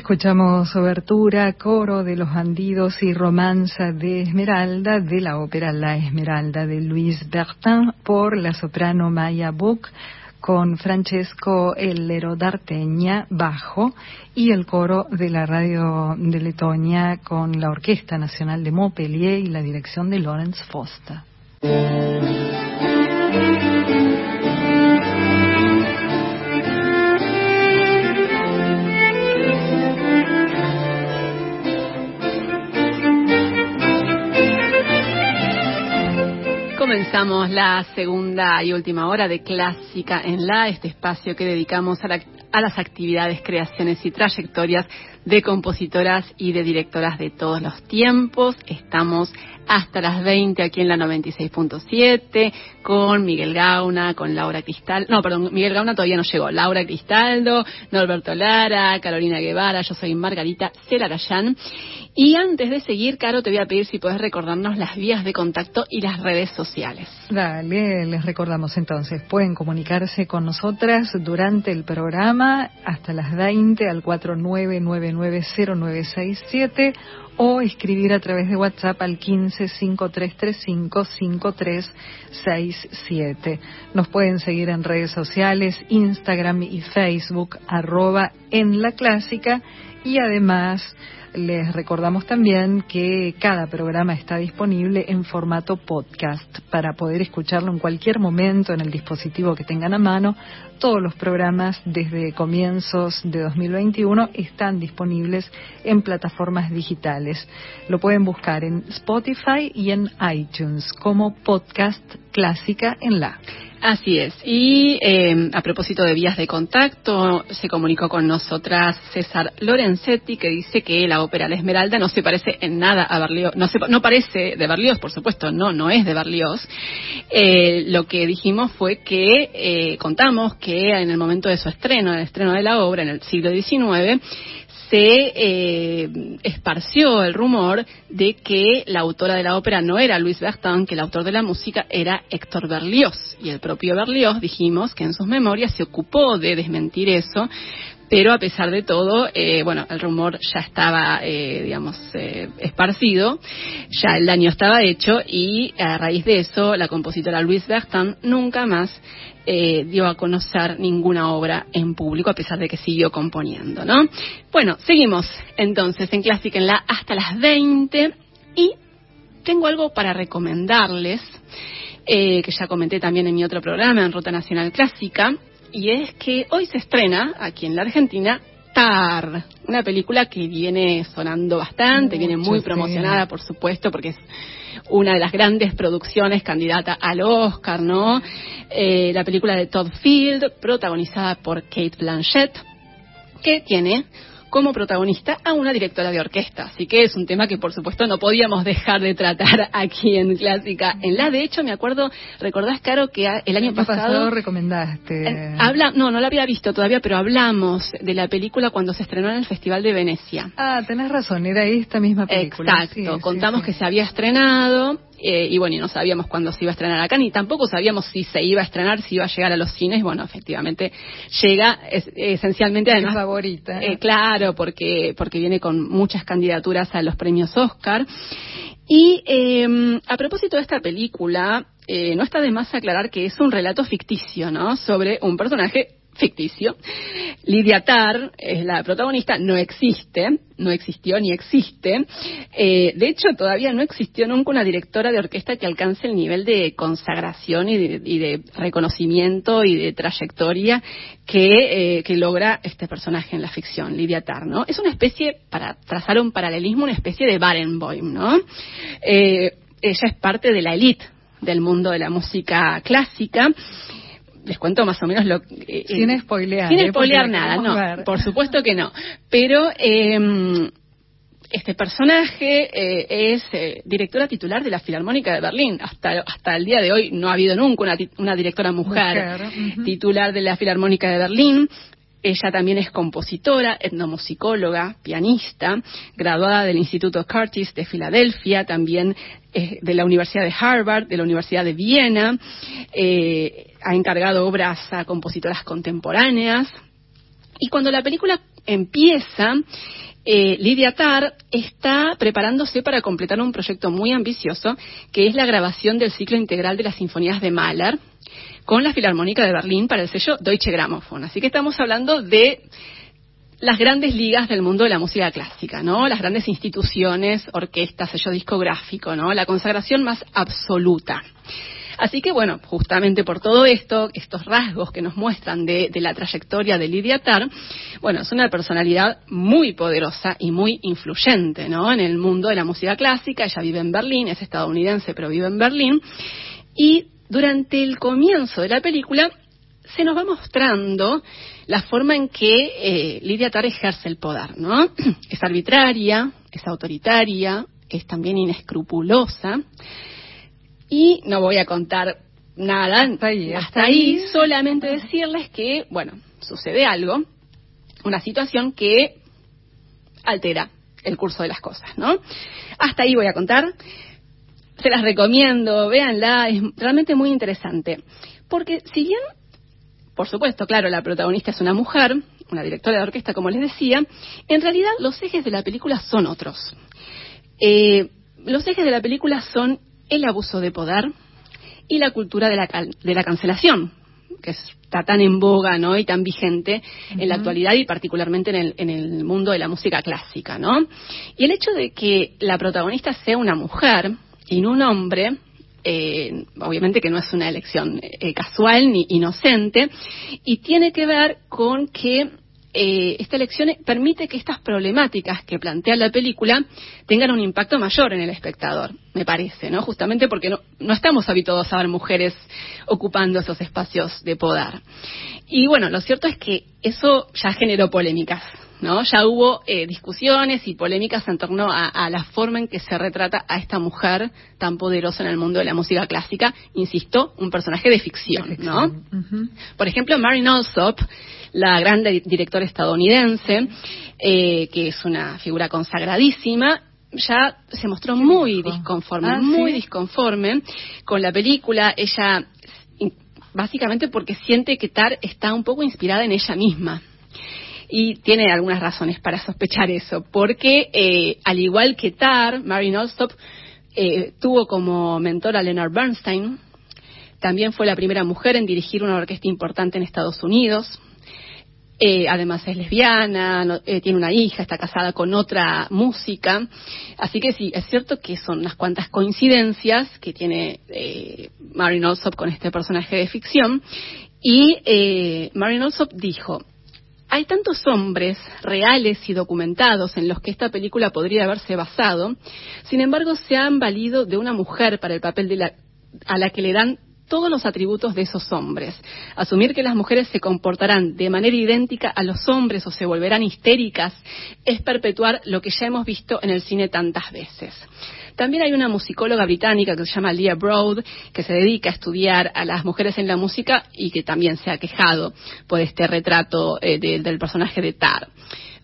Escuchamos obertura, coro de los bandidos y romanza de Esmeralda de la ópera La Esmeralda de Luis Bertin por la soprano Maya Buch con Francesco Ellero d'Arteña bajo y el coro de la radio de Letonia con la Orquesta Nacional de Montpellier y la dirección de Lawrence Foster. La segunda y última hora de Clásica en la, este espacio que dedicamos a, a, las actividades, creaciones y trayectorias de compositoras y de directoras de todos los tiempos. Estamos hasta las 20 aquí en la 96.7 con Miguel Gauna, con Laura Cristal, no, perdón, Miguel Gauna todavía no llegó, Laura Cristaldo, Norberto Lara, Carolina Guevara, yo soy Margarita Celarayán. Y antes de seguir, Caro, te voy a pedir si puedes recordarnos las vías de contacto y las redes sociales. Dale, les recordamos entonces, pueden comunicarse con nosotras durante el programa hasta las 20 al 49990967 o escribir a través de WhatsApp al 1553355367. Nos pueden seguir en redes sociales, Instagram y Facebook, arroba en la clásica y además les recordamos también que cada programa está disponible en formato podcast para poder escucharlo en cualquier momento en el dispositivo que tengan a mano. Todos los programas desde comienzos de 2021 están disponibles en plataformas digitales. Lo pueden buscar en Spotify y en iTunes como podcast clásica en la. Así es. Y eh, a propósito de vías de contacto, se comunicó con nosotras César Lorenzetti, que dice que la ópera La Esmeralda no se parece en nada a Berlioz. No, parece de Berlioz, por supuesto, no, no es de Berlioz. Eh, lo que dijimos fue que eh, contamos que en el momento de su estreno, el estreno de la obra en el siglo XIX, se eh, esparció el rumor de que la autora de la ópera no era Luis Bertin, que el autor de la música era Héctor Berlioz. Y el propio Berlioz, dijimos, que en sus memorias se ocupó de desmentir eso, pero a pesar de todo, eh, bueno, el rumor ya estaba, eh, digamos, eh, esparcido, ya el daño estaba hecho y a raíz de eso la compositora Louise Bertin nunca más eh, dio a conocer ninguna obra en público a pesar de que siguió componiendo, ¿no? Bueno, seguimos entonces en Clásica en la hasta las 20 y tengo algo para recomendarles. Eh, que ya comenté también en mi otro programa, en Ruta Nacional Clásica, y es que hoy se estrena aquí en la Argentina Tar, una película que viene sonando bastante, viene muy promocionada, por supuesto, porque es una de las grandes producciones candidata al Oscar, ¿no? Eh, la película de Todd Field, protagonizada por Kate Blanchett, que tiene como protagonista a una directora de orquesta. Así que es un tema que, por supuesto, no podíamos dejar de tratar aquí en Clásica. En la, de hecho, me acuerdo, ¿recordás, Caro, que el año pasado, recomendaste? habla, no, no la había visto todavía, pero hablamos de la película cuando se estrenó en el Festival de Venecia. Ah, tenés razón, era esta misma película. Exacto, contamos que se había estrenado eh, y bueno, y no sabíamos cuándo se iba a estrenar acá, ni tampoco sabíamos si se iba a estrenar, si iba a llegar a los cines. Bueno, efectivamente llega es, esencialmente además. favorita. Eh, claro, porque, porque viene con muchas candidaturas a los premios Oscar. Y eh, a propósito de esta película, eh, no está de más aclarar que es un relato ficticio, ¿no? Sobre un personaje ficticio. Lidia Tar es la protagonista, no existe, no existió ni existe. Eh, de hecho, todavía no existió nunca una directora de orquesta que alcance el nivel de consagración y de, y de reconocimiento y de trayectoria que, eh, logra este personaje en la ficción, Lidia Tar, ¿no? Es una especie, para trazar un paralelismo, una especie de Barenboim, ¿no? Eh, ella es parte de la élite del mundo de la música clásica les cuento más o menos lo eh, sin spoilear sin ¿eh? spoilear nada no por supuesto que no pero eh, este personaje eh, es eh, directora titular de la Filarmónica de Berlín. Hasta, hasta el día de hoy no ha habido nunca una, una directora mujer, mujer. Uh -huh. titular de la Filarmónica de Berlín. Ella también es compositora, etnomusicóloga, pianista, graduada del Instituto Curtis de Filadelfia, también de la Universidad de Harvard, de la Universidad de Viena. Eh, ha encargado obras a compositoras contemporáneas. Y cuando la película empieza, eh, Lidia está preparándose para completar un proyecto muy ambicioso, que es la grabación del ciclo integral de las sinfonías de Mahler con la Filarmónica de Berlín para el sello Deutsche Grammophon. Así que estamos hablando de las grandes ligas del mundo de la música clásica, ¿no? Las grandes instituciones, orquestas, sello discográfico, ¿no? La consagración más absoluta. Así que, bueno, justamente por todo esto, estos rasgos que nos muestran de, la trayectoria de Lidia Tarr, bueno, es una personalidad muy poderosa y muy influyente, ¿no? En el mundo de la música clásica. Ella vive en Berlín, es estadounidense, pero vive en Berlín. Y durante el comienzo de la película se nos va mostrando la forma en que eh, Lidia Tarr ejerce el poder, ¿no? Es arbitraria, es autoritaria, es también inescrupulosa. Y no voy a contar nada hasta ahí, solamente decirles que, bueno, sucede algo, una situación que altera el curso de las cosas, ¿no? Hasta ahí voy a contar. Se las recomiendo, véanla, es realmente muy interesante. Porque si bien, por supuesto, claro, la protagonista es una mujer, una directora de orquesta, como les decía, en realidad los ejes de la película son otros. Eh, los ejes de la película son el abuso de poder y la cultura de la, de la cancelación, que está tan en boga ¿no? y tan vigente en la actualidad y particularmente en el, en el mundo de la música clásica. ¿no? Y el hecho de que la protagonista sea una mujer y un hombre, eh, obviamente que no es una elección eh, casual ni inocente, y tiene que ver con que eh, esta elección permite que estas problemáticas que plantea la película tengan un impacto mayor en el espectador, me parece, ¿no? Justamente porque no, no estamos habituados a ver mujeres ocupando esos espacios de poder. Y bueno, lo cierto es que eso ya generó polémicas, ¿no? Ya hubo eh, discusiones y polémicas en torno a, la forma en que se retrata a esta mujer tan poderosa en el mundo de la música clásica, insisto, un personaje de ficción, ¿no? Por ejemplo, Mary Alsop la gran directora estadounidense, eh, que es una figura consagradísima, ya se mostró muy disconforme, ah, muy disconforme con la película. Ella, básicamente porque siente que Tar está un poco inspirada en ella misma. Y tiene algunas razones para sospechar eso, porque eh, al igual que Tar, Mary Allsop eh, tuvo como mentor a Leonard Bernstein, también fue la primera mujer en dirigir una orquesta importante en Estados Unidos, eh, además es lesbiana, eh, tiene una hija, está casada con otra música. Así que sí, es cierto que son unas cuantas coincidencias que tiene eh, Marin Alsop con este personaje de ficción. Y eh, Marin Alsop dijo, hay tantos hombres reales y documentados en los que esta película podría haberse basado, sin embargo se han valido de una mujer para el papel de la, a la que le dan todos los atributos de esos hombres. Asumir que las mujeres se comportarán de manera idéntica a los hombres o se volverán histéricas es perpetuar lo que ya hemos visto en el cine tantas veces. También hay una musicóloga británica que se llama Leah Broad, que se dedica a estudiar a las mujeres en la música y que también se ha quejado por este retrato eh, del personaje de Tar.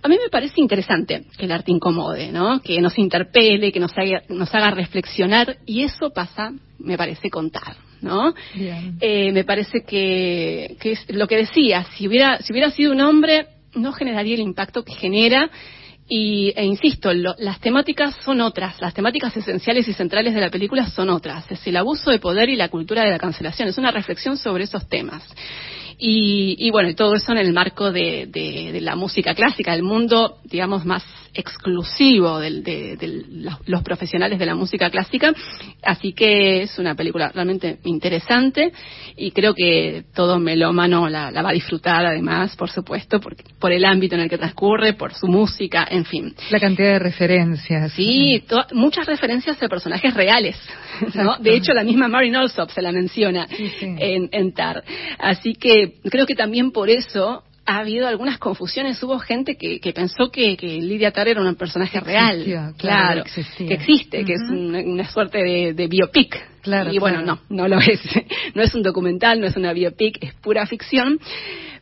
A mí me parece interesante que el arte incomode, ¿no? Que nos interpele, que nos haga, nos haga reflexionar y eso pasa, me parece, contar. ¿no? Eh, me parece que, que, es lo que decía, si hubiera, si hubiera sido un hombre, no generaría el impacto que genera. Y, e insisto, las temáticas son otras, las temáticas esenciales y centrales de la película son otras. Es el abuso de poder y la cultura de la cancelación. Es una reflexión sobre esos temas. Y, y bueno, todo eso en el marco de, de, de la música clásica, el mundo, digamos, más exclusivo de, los profesionales de la música clásica, así que es una película realmente interesante y creo que todo melómano la, la va a disfrutar además, por supuesto, por, por el ámbito en el que transcurre, por su música, en fin. La cantidad de referencias. Sí, muchas referencias de personajes reales. ¿no? De hecho, la misma Marin Alsop se la menciona En, en Tar. Así que creo que también por eso ha habido algunas confusiones. Hubo gente que, pensó que, Lidia Tar era un personaje real, claro, que, existe, que es una, suerte de, biopic. Claro, y bueno, no, no lo es. No es un documental, no es una biopic, es pura ficción,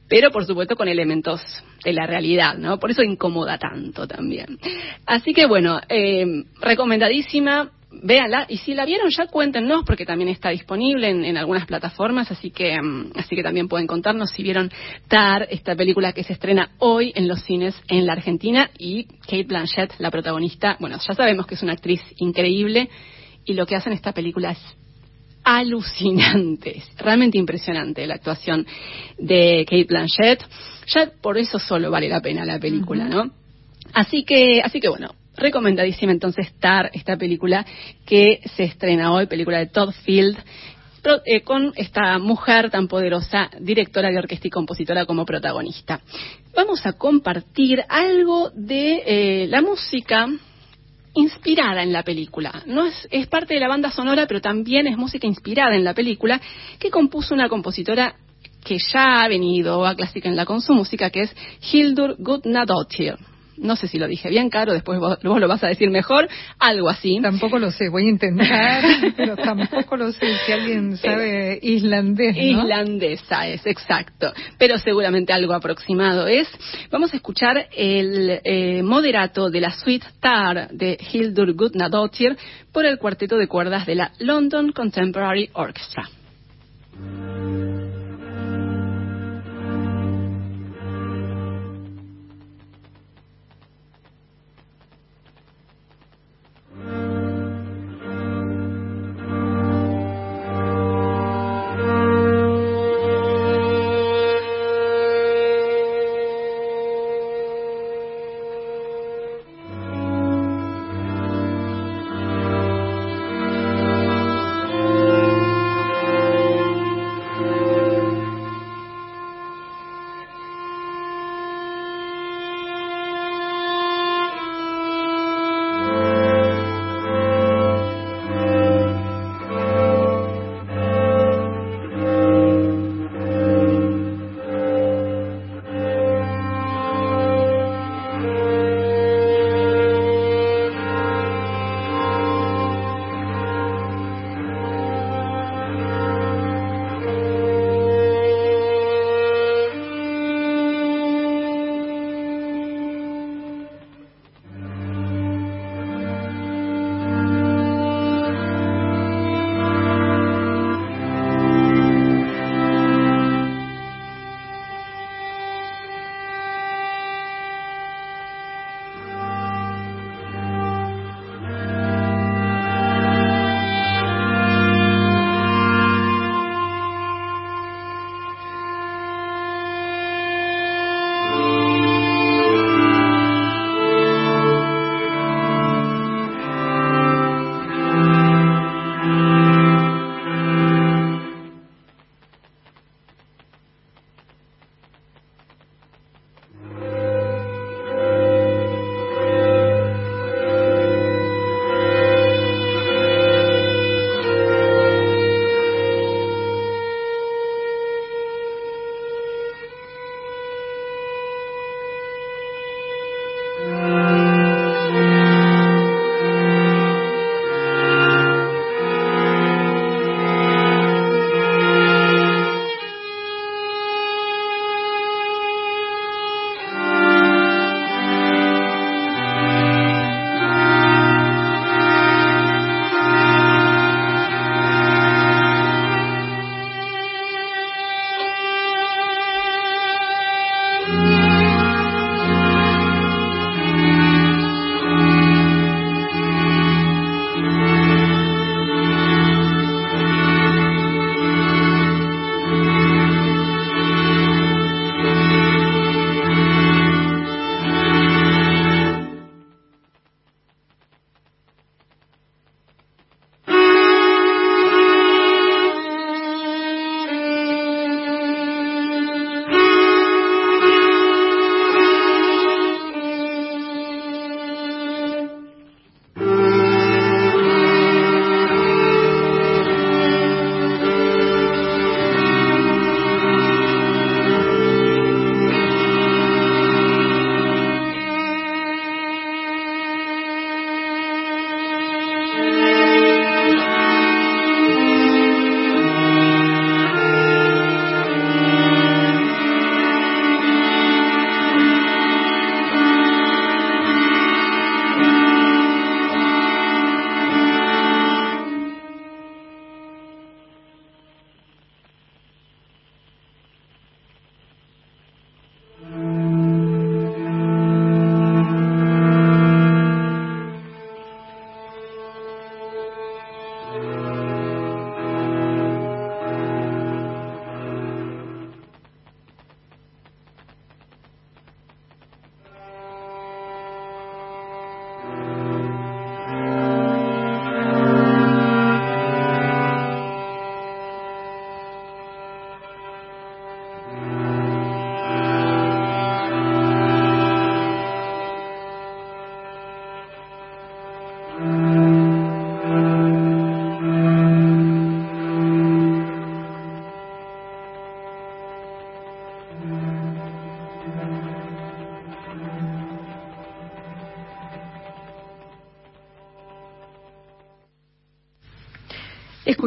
pero por supuesto con elementos de la realidad, ¿no? Por eso incomoda tanto también. Así que bueno, eh, recomendadísima véanla. Y si la vieron ya cuéntenos, porque también está disponible en, algunas plataformas, así que, mm, así que también pueden contarnos si vieron Tar, esta película que se estrena hoy en los cines en la Argentina, y Kate Blanchett, la protagonista, bueno, ya sabemos que es una actriz increíble, y lo que hace en esta película es alucinante, realmente impresionante la actuación de Kate Blanchett. Ya por eso solo vale la pena la película, ¿no? Así que, así que bueno, recomendadísima entonces Star, esta película que se estrena hoy, película de Todd Field, eh, con esta mujer tan poderosa, directora de orquesta y compositora como protagonista. Vamos a compartir algo de eh, la música inspirada en la película. No es, es parte de la banda sonora, pero también es música inspirada en la película que compuso una compositora que ya ha venido a Clásica con su música, que es Hildur Gudnadottir no sé si lo dije bien, Caro, después vos, lo vas a decir mejor, algo así. Tampoco lo sé, voy a intentar, pero tampoco lo sé si alguien sabe islandés. Islandesa es, exacto, pero seguramente algo aproximado es. Vamos a escuchar el eh, moderato de la suite Tar de Hildur Gudnadottir por el cuarteto de cuerdas de la London Contemporary Orchestra.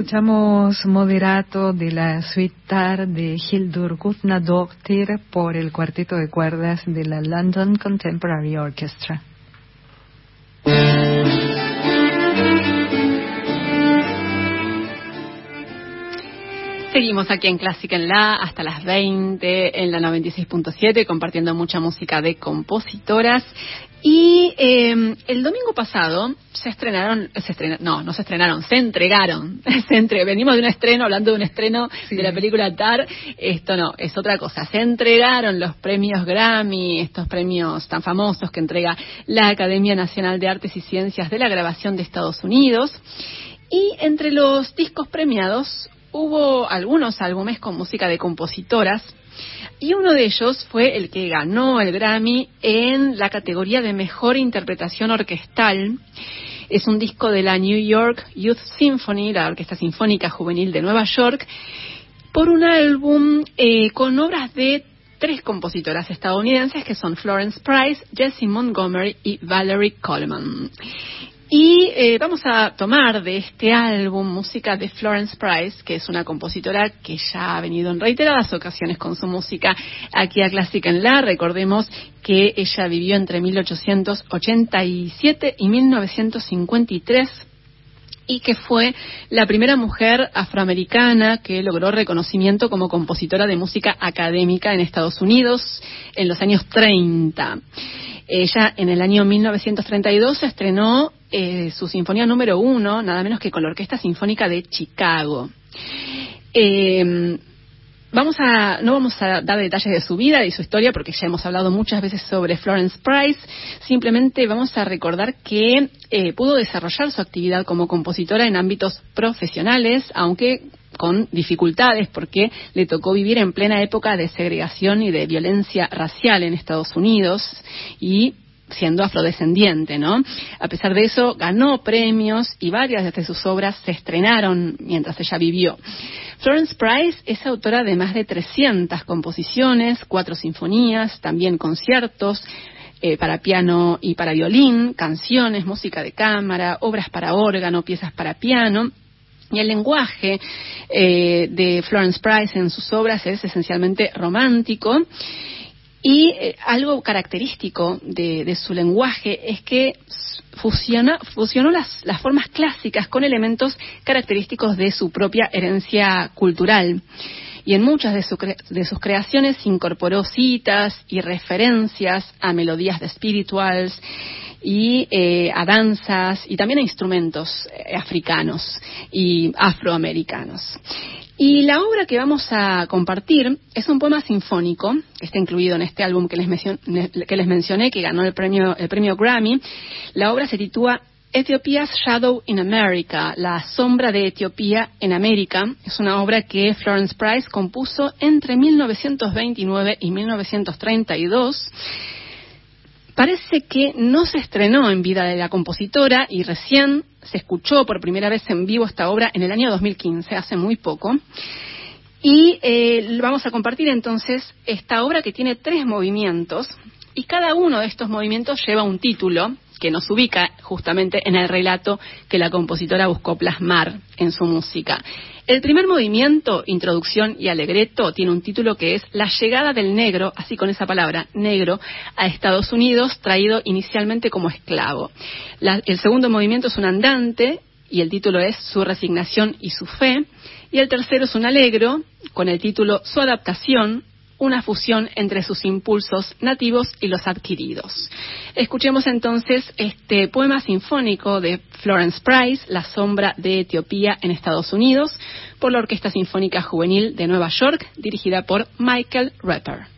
Escuchamos Moderato de la suite de Hildur Gudnadóttir por el cuarteto de cuerdas de la London Contemporary Orchestra. Seguimos aquí en Clásica en La hasta las 20 en la 96.7 compartiendo mucha música de compositoras. Y eh, el domingo pasado se estrenaron, se no, no se estrenaron, se entregaron. Se entre, venimos de un estreno, hablando de un estreno de la película Tar. Esto no, es otra cosa. Se entregaron los premios Grammy, estos premios tan famosos que entrega la Academia Nacional de Artes y Ciencias de la Grabación de Estados Unidos. Y entre los discos premiados hubo algunos álbumes con música de compositoras y uno de ellos fue el que ganó el Grammy en la categoría de mejor interpretación orquestal. Es un disco de la New York Youth Symphony, la Orquesta Sinfónica Juvenil de Nueva York, por un álbum eh, con obras de tres compositoras estadounidenses que son Florence Price, Jessie Montgomery y Valerie Coleman. Y eh, vamos a tomar de este álbum música de Florence Price, que es una compositora que ya ha venido en reiteradas ocasiones con su música aquí a Clásica en La. Recordemos que ella vivió entre 1887 y 1953 y que fue la primera mujer afroamericana que logró reconocimiento como compositora de música académica en Estados Unidos en los años 30. Ella en el año 1932 estrenó eh, su sinfonía número uno, nada menos que con la Orquesta Sinfónica de Chicago. Eh, vamos a, no vamos a dar detalles de su vida y su historia porque ya hemos hablado muchas veces sobre Florence Price. Simplemente vamos a recordar que eh, pudo desarrollar su actividad como compositora en ámbitos profesionales, aunque con dificultades porque le tocó vivir en plena época de segregación y de violencia racial en Estados Unidos y siendo afrodescendiente, ¿no? A pesar de eso, ganó premios y varias de sus obras se estrenaron mientras ella vivió. Florence Price es autora de más de 300 composiciones, cuatro sinfonías, también conciertos, eh, para piano y para violín, canciones, música de cámara, obras para órgano, piezas para piano y el lenguaje eh, de Florence Price en sus obras es esencialmente romántico. Y eh, algo característico de, su lenguaje es que fusionó las, formas clásicas con elementos característicos de su propia herencia cultural. Y en muchas de, de sus creaciones incorporó citas y referencias a melodías de spirituals y eh, a danzas y también a instrumentos eh, africanos y afroamericanos. Y la obra que vamos a compartir es un poema sinfónico que está incluido en este álbum que les, mencioné, que ganó el premio, el premio Grammy. La obra se titula Ethiopia's Shadow in America, La sombra de Etiopía en América. Es una obra que Florence Price compuso entre 1929 y 1932 Parece que no se estrenó en vida de la compositora y recién se escuchó por primera vez en vivo esta obra en el año 2015, hace muy poco. Y eh, vamos a compartir entonces esta obra que tiene tres movimientos y cada uno de estos movimientos lleva un título que nos ubica justamente en el relato que la compositora buscó plasmar en su música. El primer movimiento, introducción y alegreto, tiene un título que es La llegada del negro, así con esa palabra, negro, a Estados Unidos, traído inicialmente como esclavo. el segundo movimiento es un andante y el título es Su resignación y su fe. Y el tercero es un alegro, con el título Su adaptación, una fusión entre sus impulsos nativos y los adquiridos. Escuchemos entonces este poema sinfónico de Florence Price, La sombra de Etiopía en Estados Unidos, por la Orquesta Sinfónica Juvenil de Nueva York, dirigida por Michael Rapper.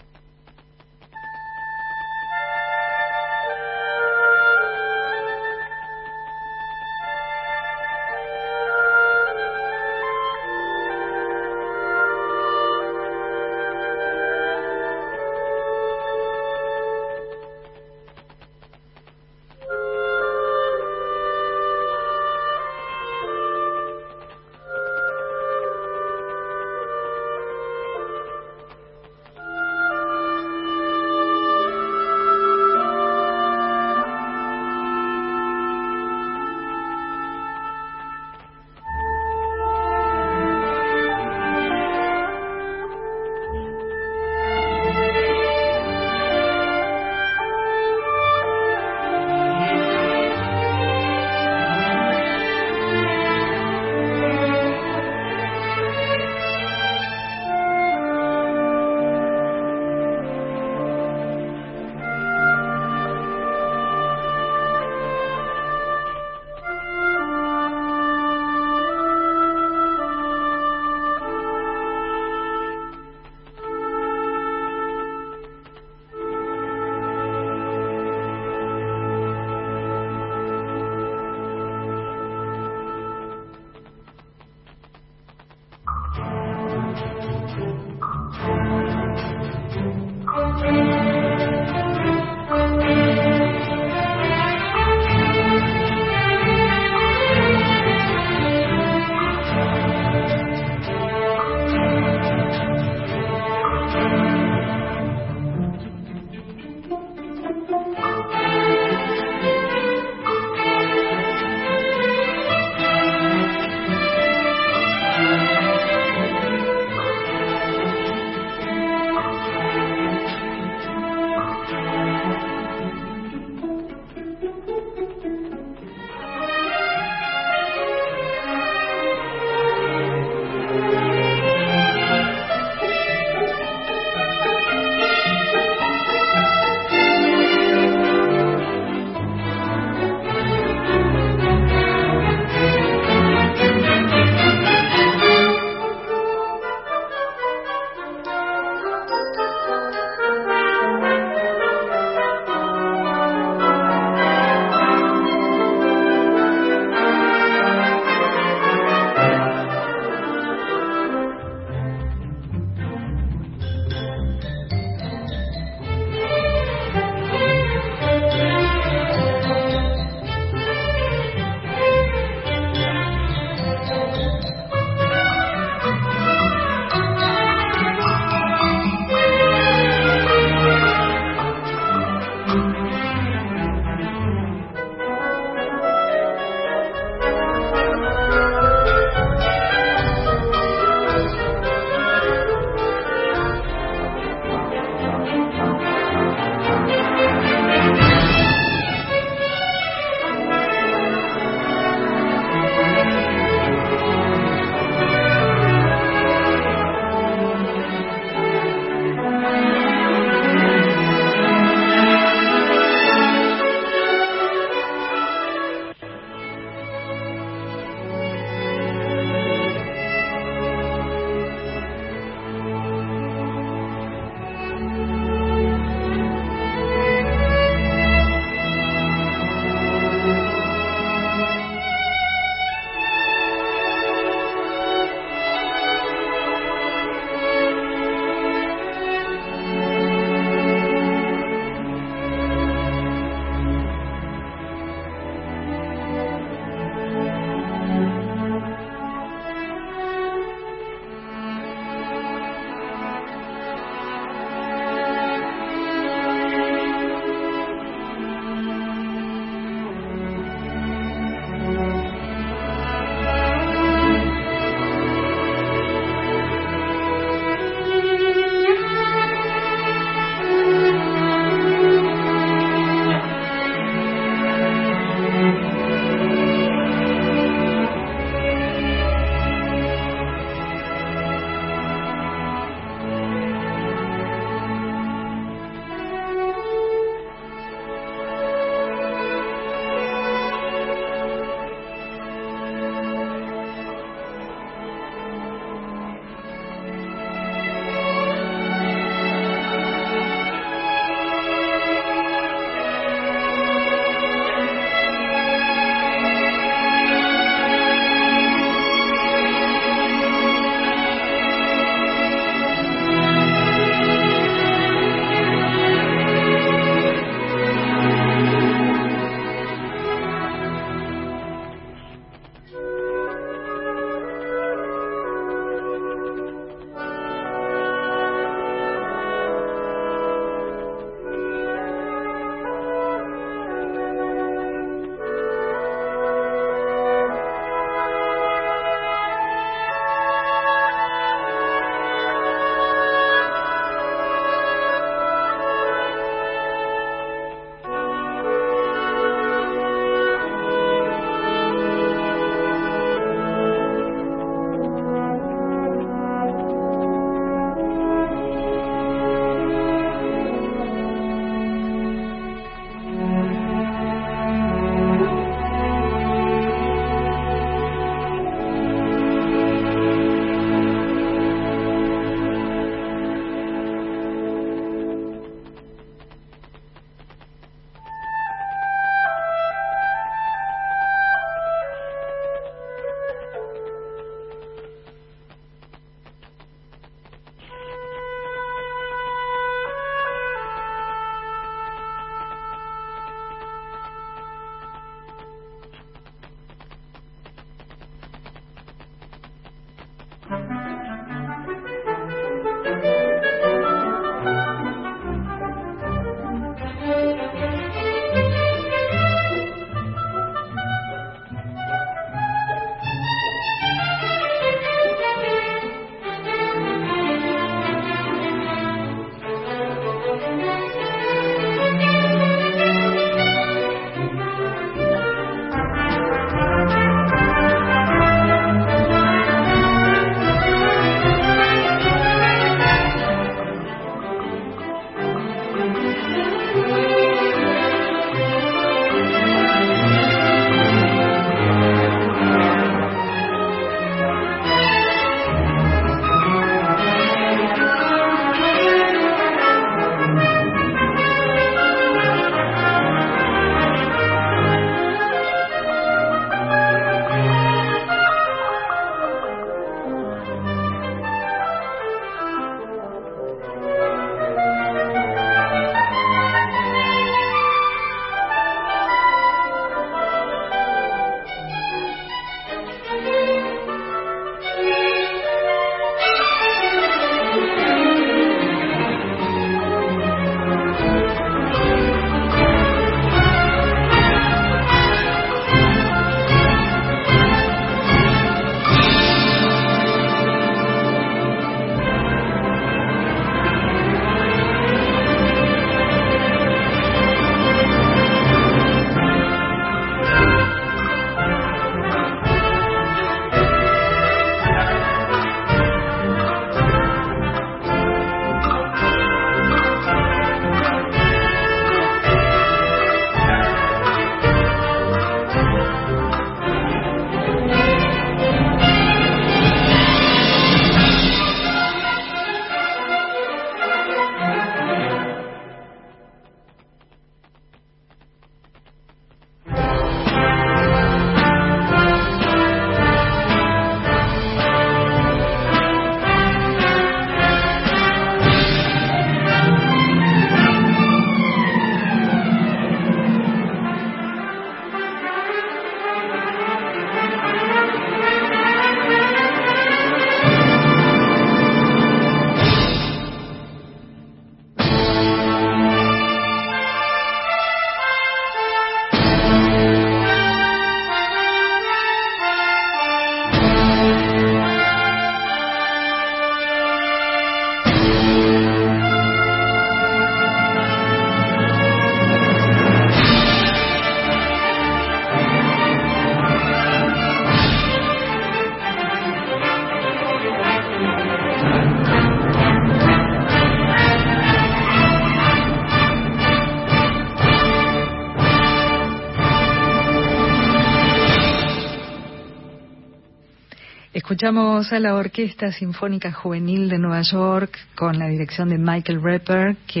Escuchamos a la Orquesta Sinfónica Juvenil de Nueva York con la dirección de Michael Repper, que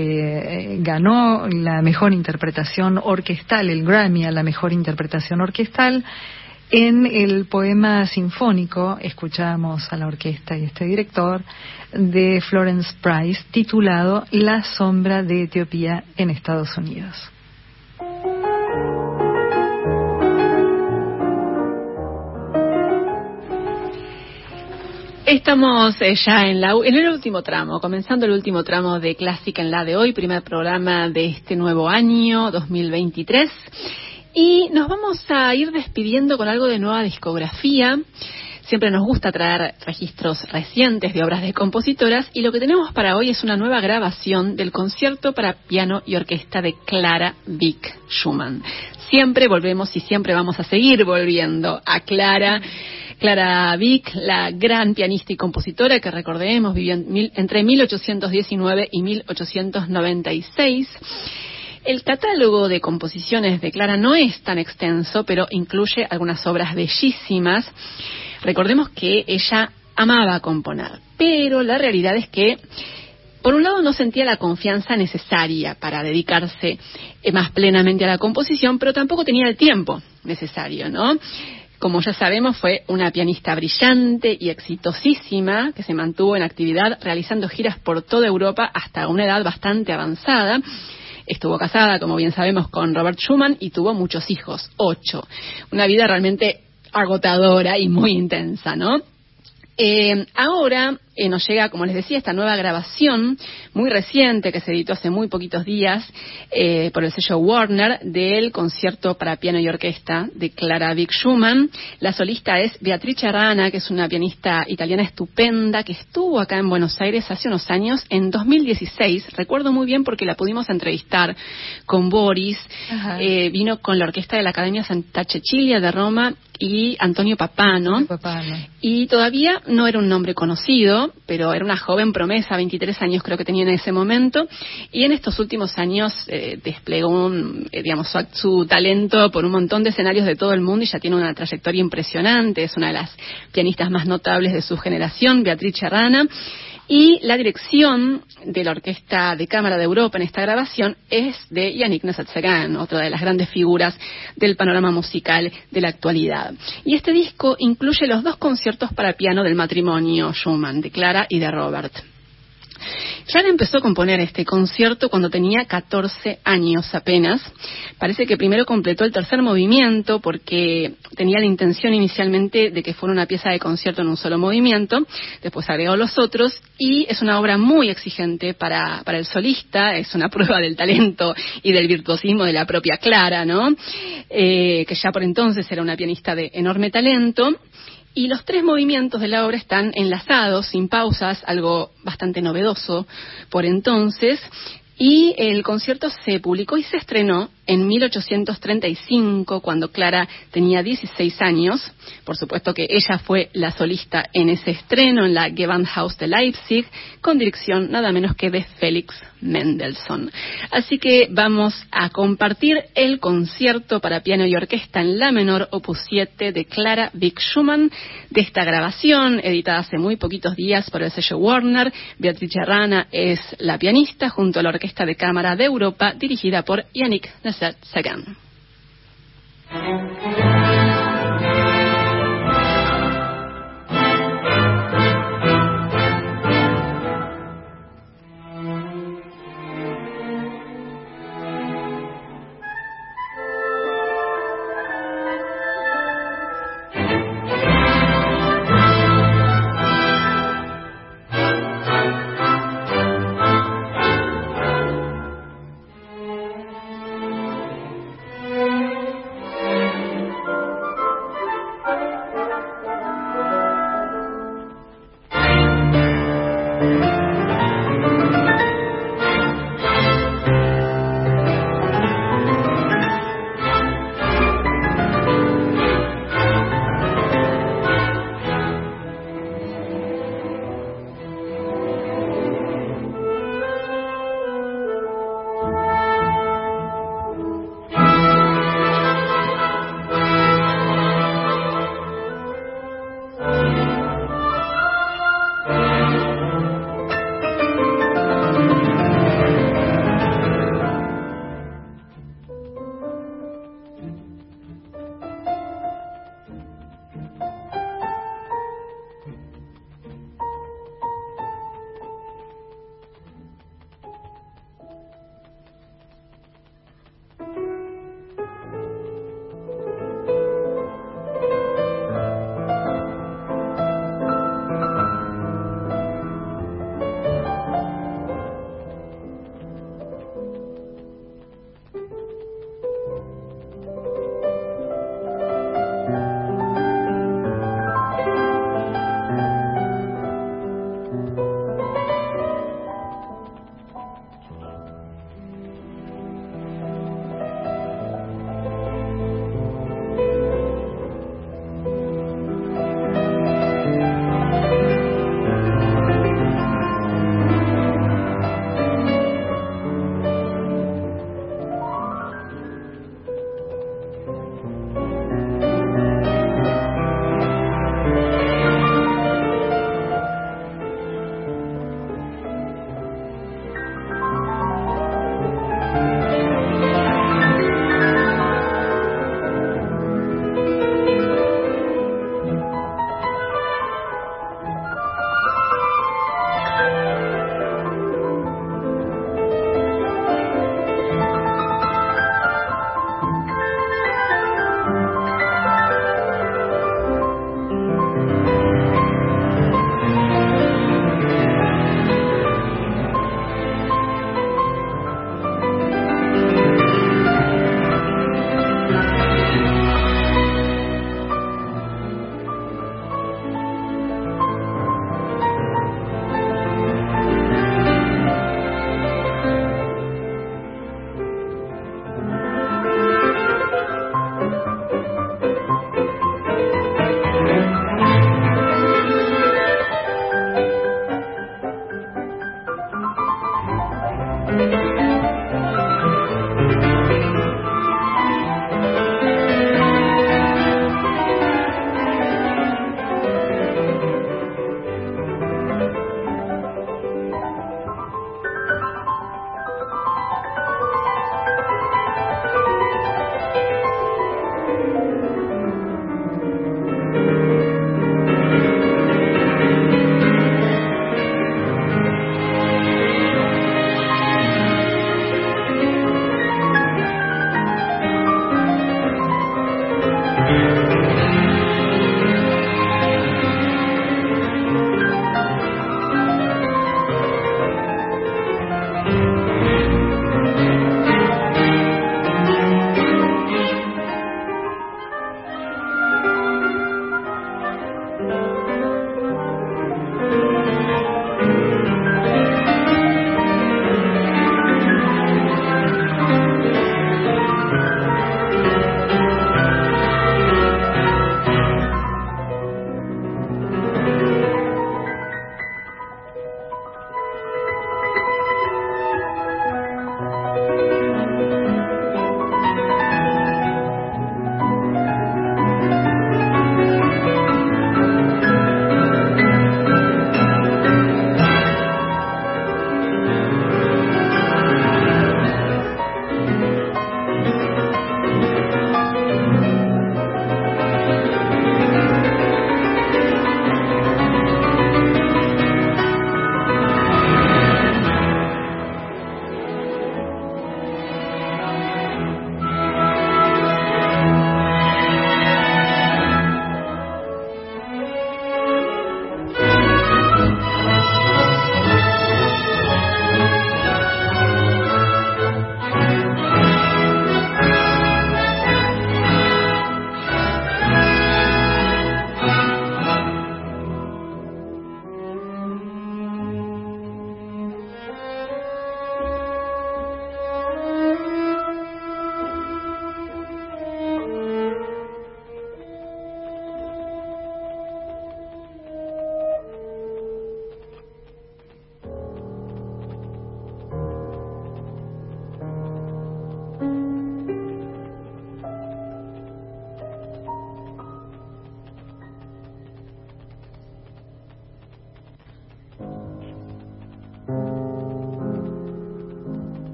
eh, ganó la mejor interpretación orquestal, el Grammy a la mejor interpretación orquestal. En el poema sinfónico escuchamos a la orquesta y este director de Florence Price titulado La sombra de Etiopía en Estados Unidos. Estamos eh, ya en, la, en el último tramo, comenzando el último tramo de Clásica en la de hoy, primer programa de este nuevo año 2023. Y nos vamos a ir despidiendo con algo de nueva discografía. Siempre nos gusta traer registros recientes de obras de compositoras y lo que tenemos para hoy es una nueva grabación del concierto para piano y orquesta de Clara Vick Schumann. Siempre volvemos y siempre vamos a seguir volviendo a Clara Clara Vick, la gran pianista y compositora que recordemos vivió entre 1819 y 1896. El catálogo de composiciones de Clara no es tan extenso, pero incluye algunas obras bellísimas. Recordemos que ella amaba componer, pero la realidad es que por un lado no sentía la confianza necesaria para dedicarse más plenamente a la composición, pero tampoco tenía el tiempo necesario, ¿no? Como ya sabemos, fue una pianista brillante y exitosísima que se mantuvo en actividad realizando giras por toda Europa hasta una edad bastante avanzada. Estuvo casada, como bien sabemos, con Robert Schumann y tuvo muchos hijos, ocho. Una vida realmente agotadora y muy intensa, ¿no? Eh, ahora eh, nos llega, como les decía, esta nueva grabación muy reciente que se editó hace muy poquitos días eh, por el sello Warner del concierto para piano y orquesta de Clara Vick Schumann. La solista es Beatrice Rana, que es una pianista italiana estupenda que estuvo acá en Buenos Aires hace unos años, en 2016. Recuerdo muy bien porque la pudimos entrevistar con Boris. Eh, vino con la orquesta de la Academia Santa Cecilia de Roma y Antonio Papano. Papano. Y todavía no era un nombre conocido pero era una joven promesa, 23 años creo que tenía en ese momento, y en estos últimos años eh, desplegó eh, digamos, su, talento por un montón de escenarios de todo el mundo y ya tiene una trayectoria impresionante, es una de las pianistas más notables de su generación, Beatriz Rana. Y la dirección de la Orquesta de Cámara de Europa en esta grabación es de Yannick Nazatsagan, otra de las grandes figuras del panorama musical de la actualidad. Y este disco incluye los dos conciertos para piano del matrimonio Schumann, de Clara y de Robert. Clara empezó a componer este concierto cuando tenía 14 años apenas. Parece que primero completó el tercer movimiento porque tenía la intención inicialmente de que fuera una pieza de concierto en un solo movimiento, después agregó los otros y es una obra muy exigente para, el solista, es una prueba del talento y del virtuosismo de la propia Clara, ¿no? Eh, que ya por entonces era una pianista de enorme talento y los tres movimientos de la obra están enlazados, sin pausas, algo bastante novedoso por entonces. Y el concierto se publicó y se estrenó en 1835, cuando Clara tenía 16 años. Por supuesto que ella fue la solista en ese estreno en la Gewandhaus de Leipzig, con dirección nada menos que de Félix Mendelssohn. Así que vamos a compartir el concierto para piano y orquesta en la menor opus 7 de Clara Vick Schumann de esta grabación, editada hace muy poquitos días por el sello Warner. Beatrice Rana es la pianista junto a la Orquesta de Cámara de Europa dirigida por Yannick Nasser that again.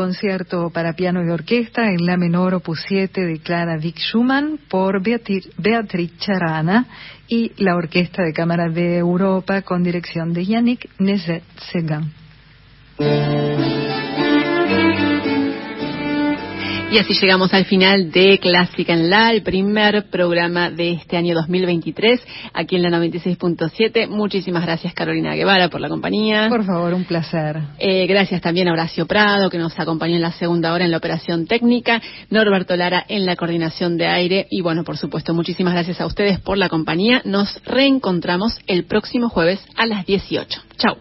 Concierto para piano y orquesta en la menor opus 7 de Clara Vick Schumann por Beatriz Charana y la Orquesta de Cámara de Europa con dirección de Yannick Nezet-Segan. Y así llegamos al final de Clásica en La, el primer programa de este año 2023, aquí en la 96.7. Muchísimas gracias Carolina Guevara por la compañía. Por favor, un placer. Eh, gracias también a Horacio Prado, que nos acompañó en la segunda hora en la operación técnica, Norberto Lara en la coordinación de aire y bueno, por supuesto, muchísimas gracias a ustedes por la compañía. Nos reencontramos el próximo jueves a las 18. Chao.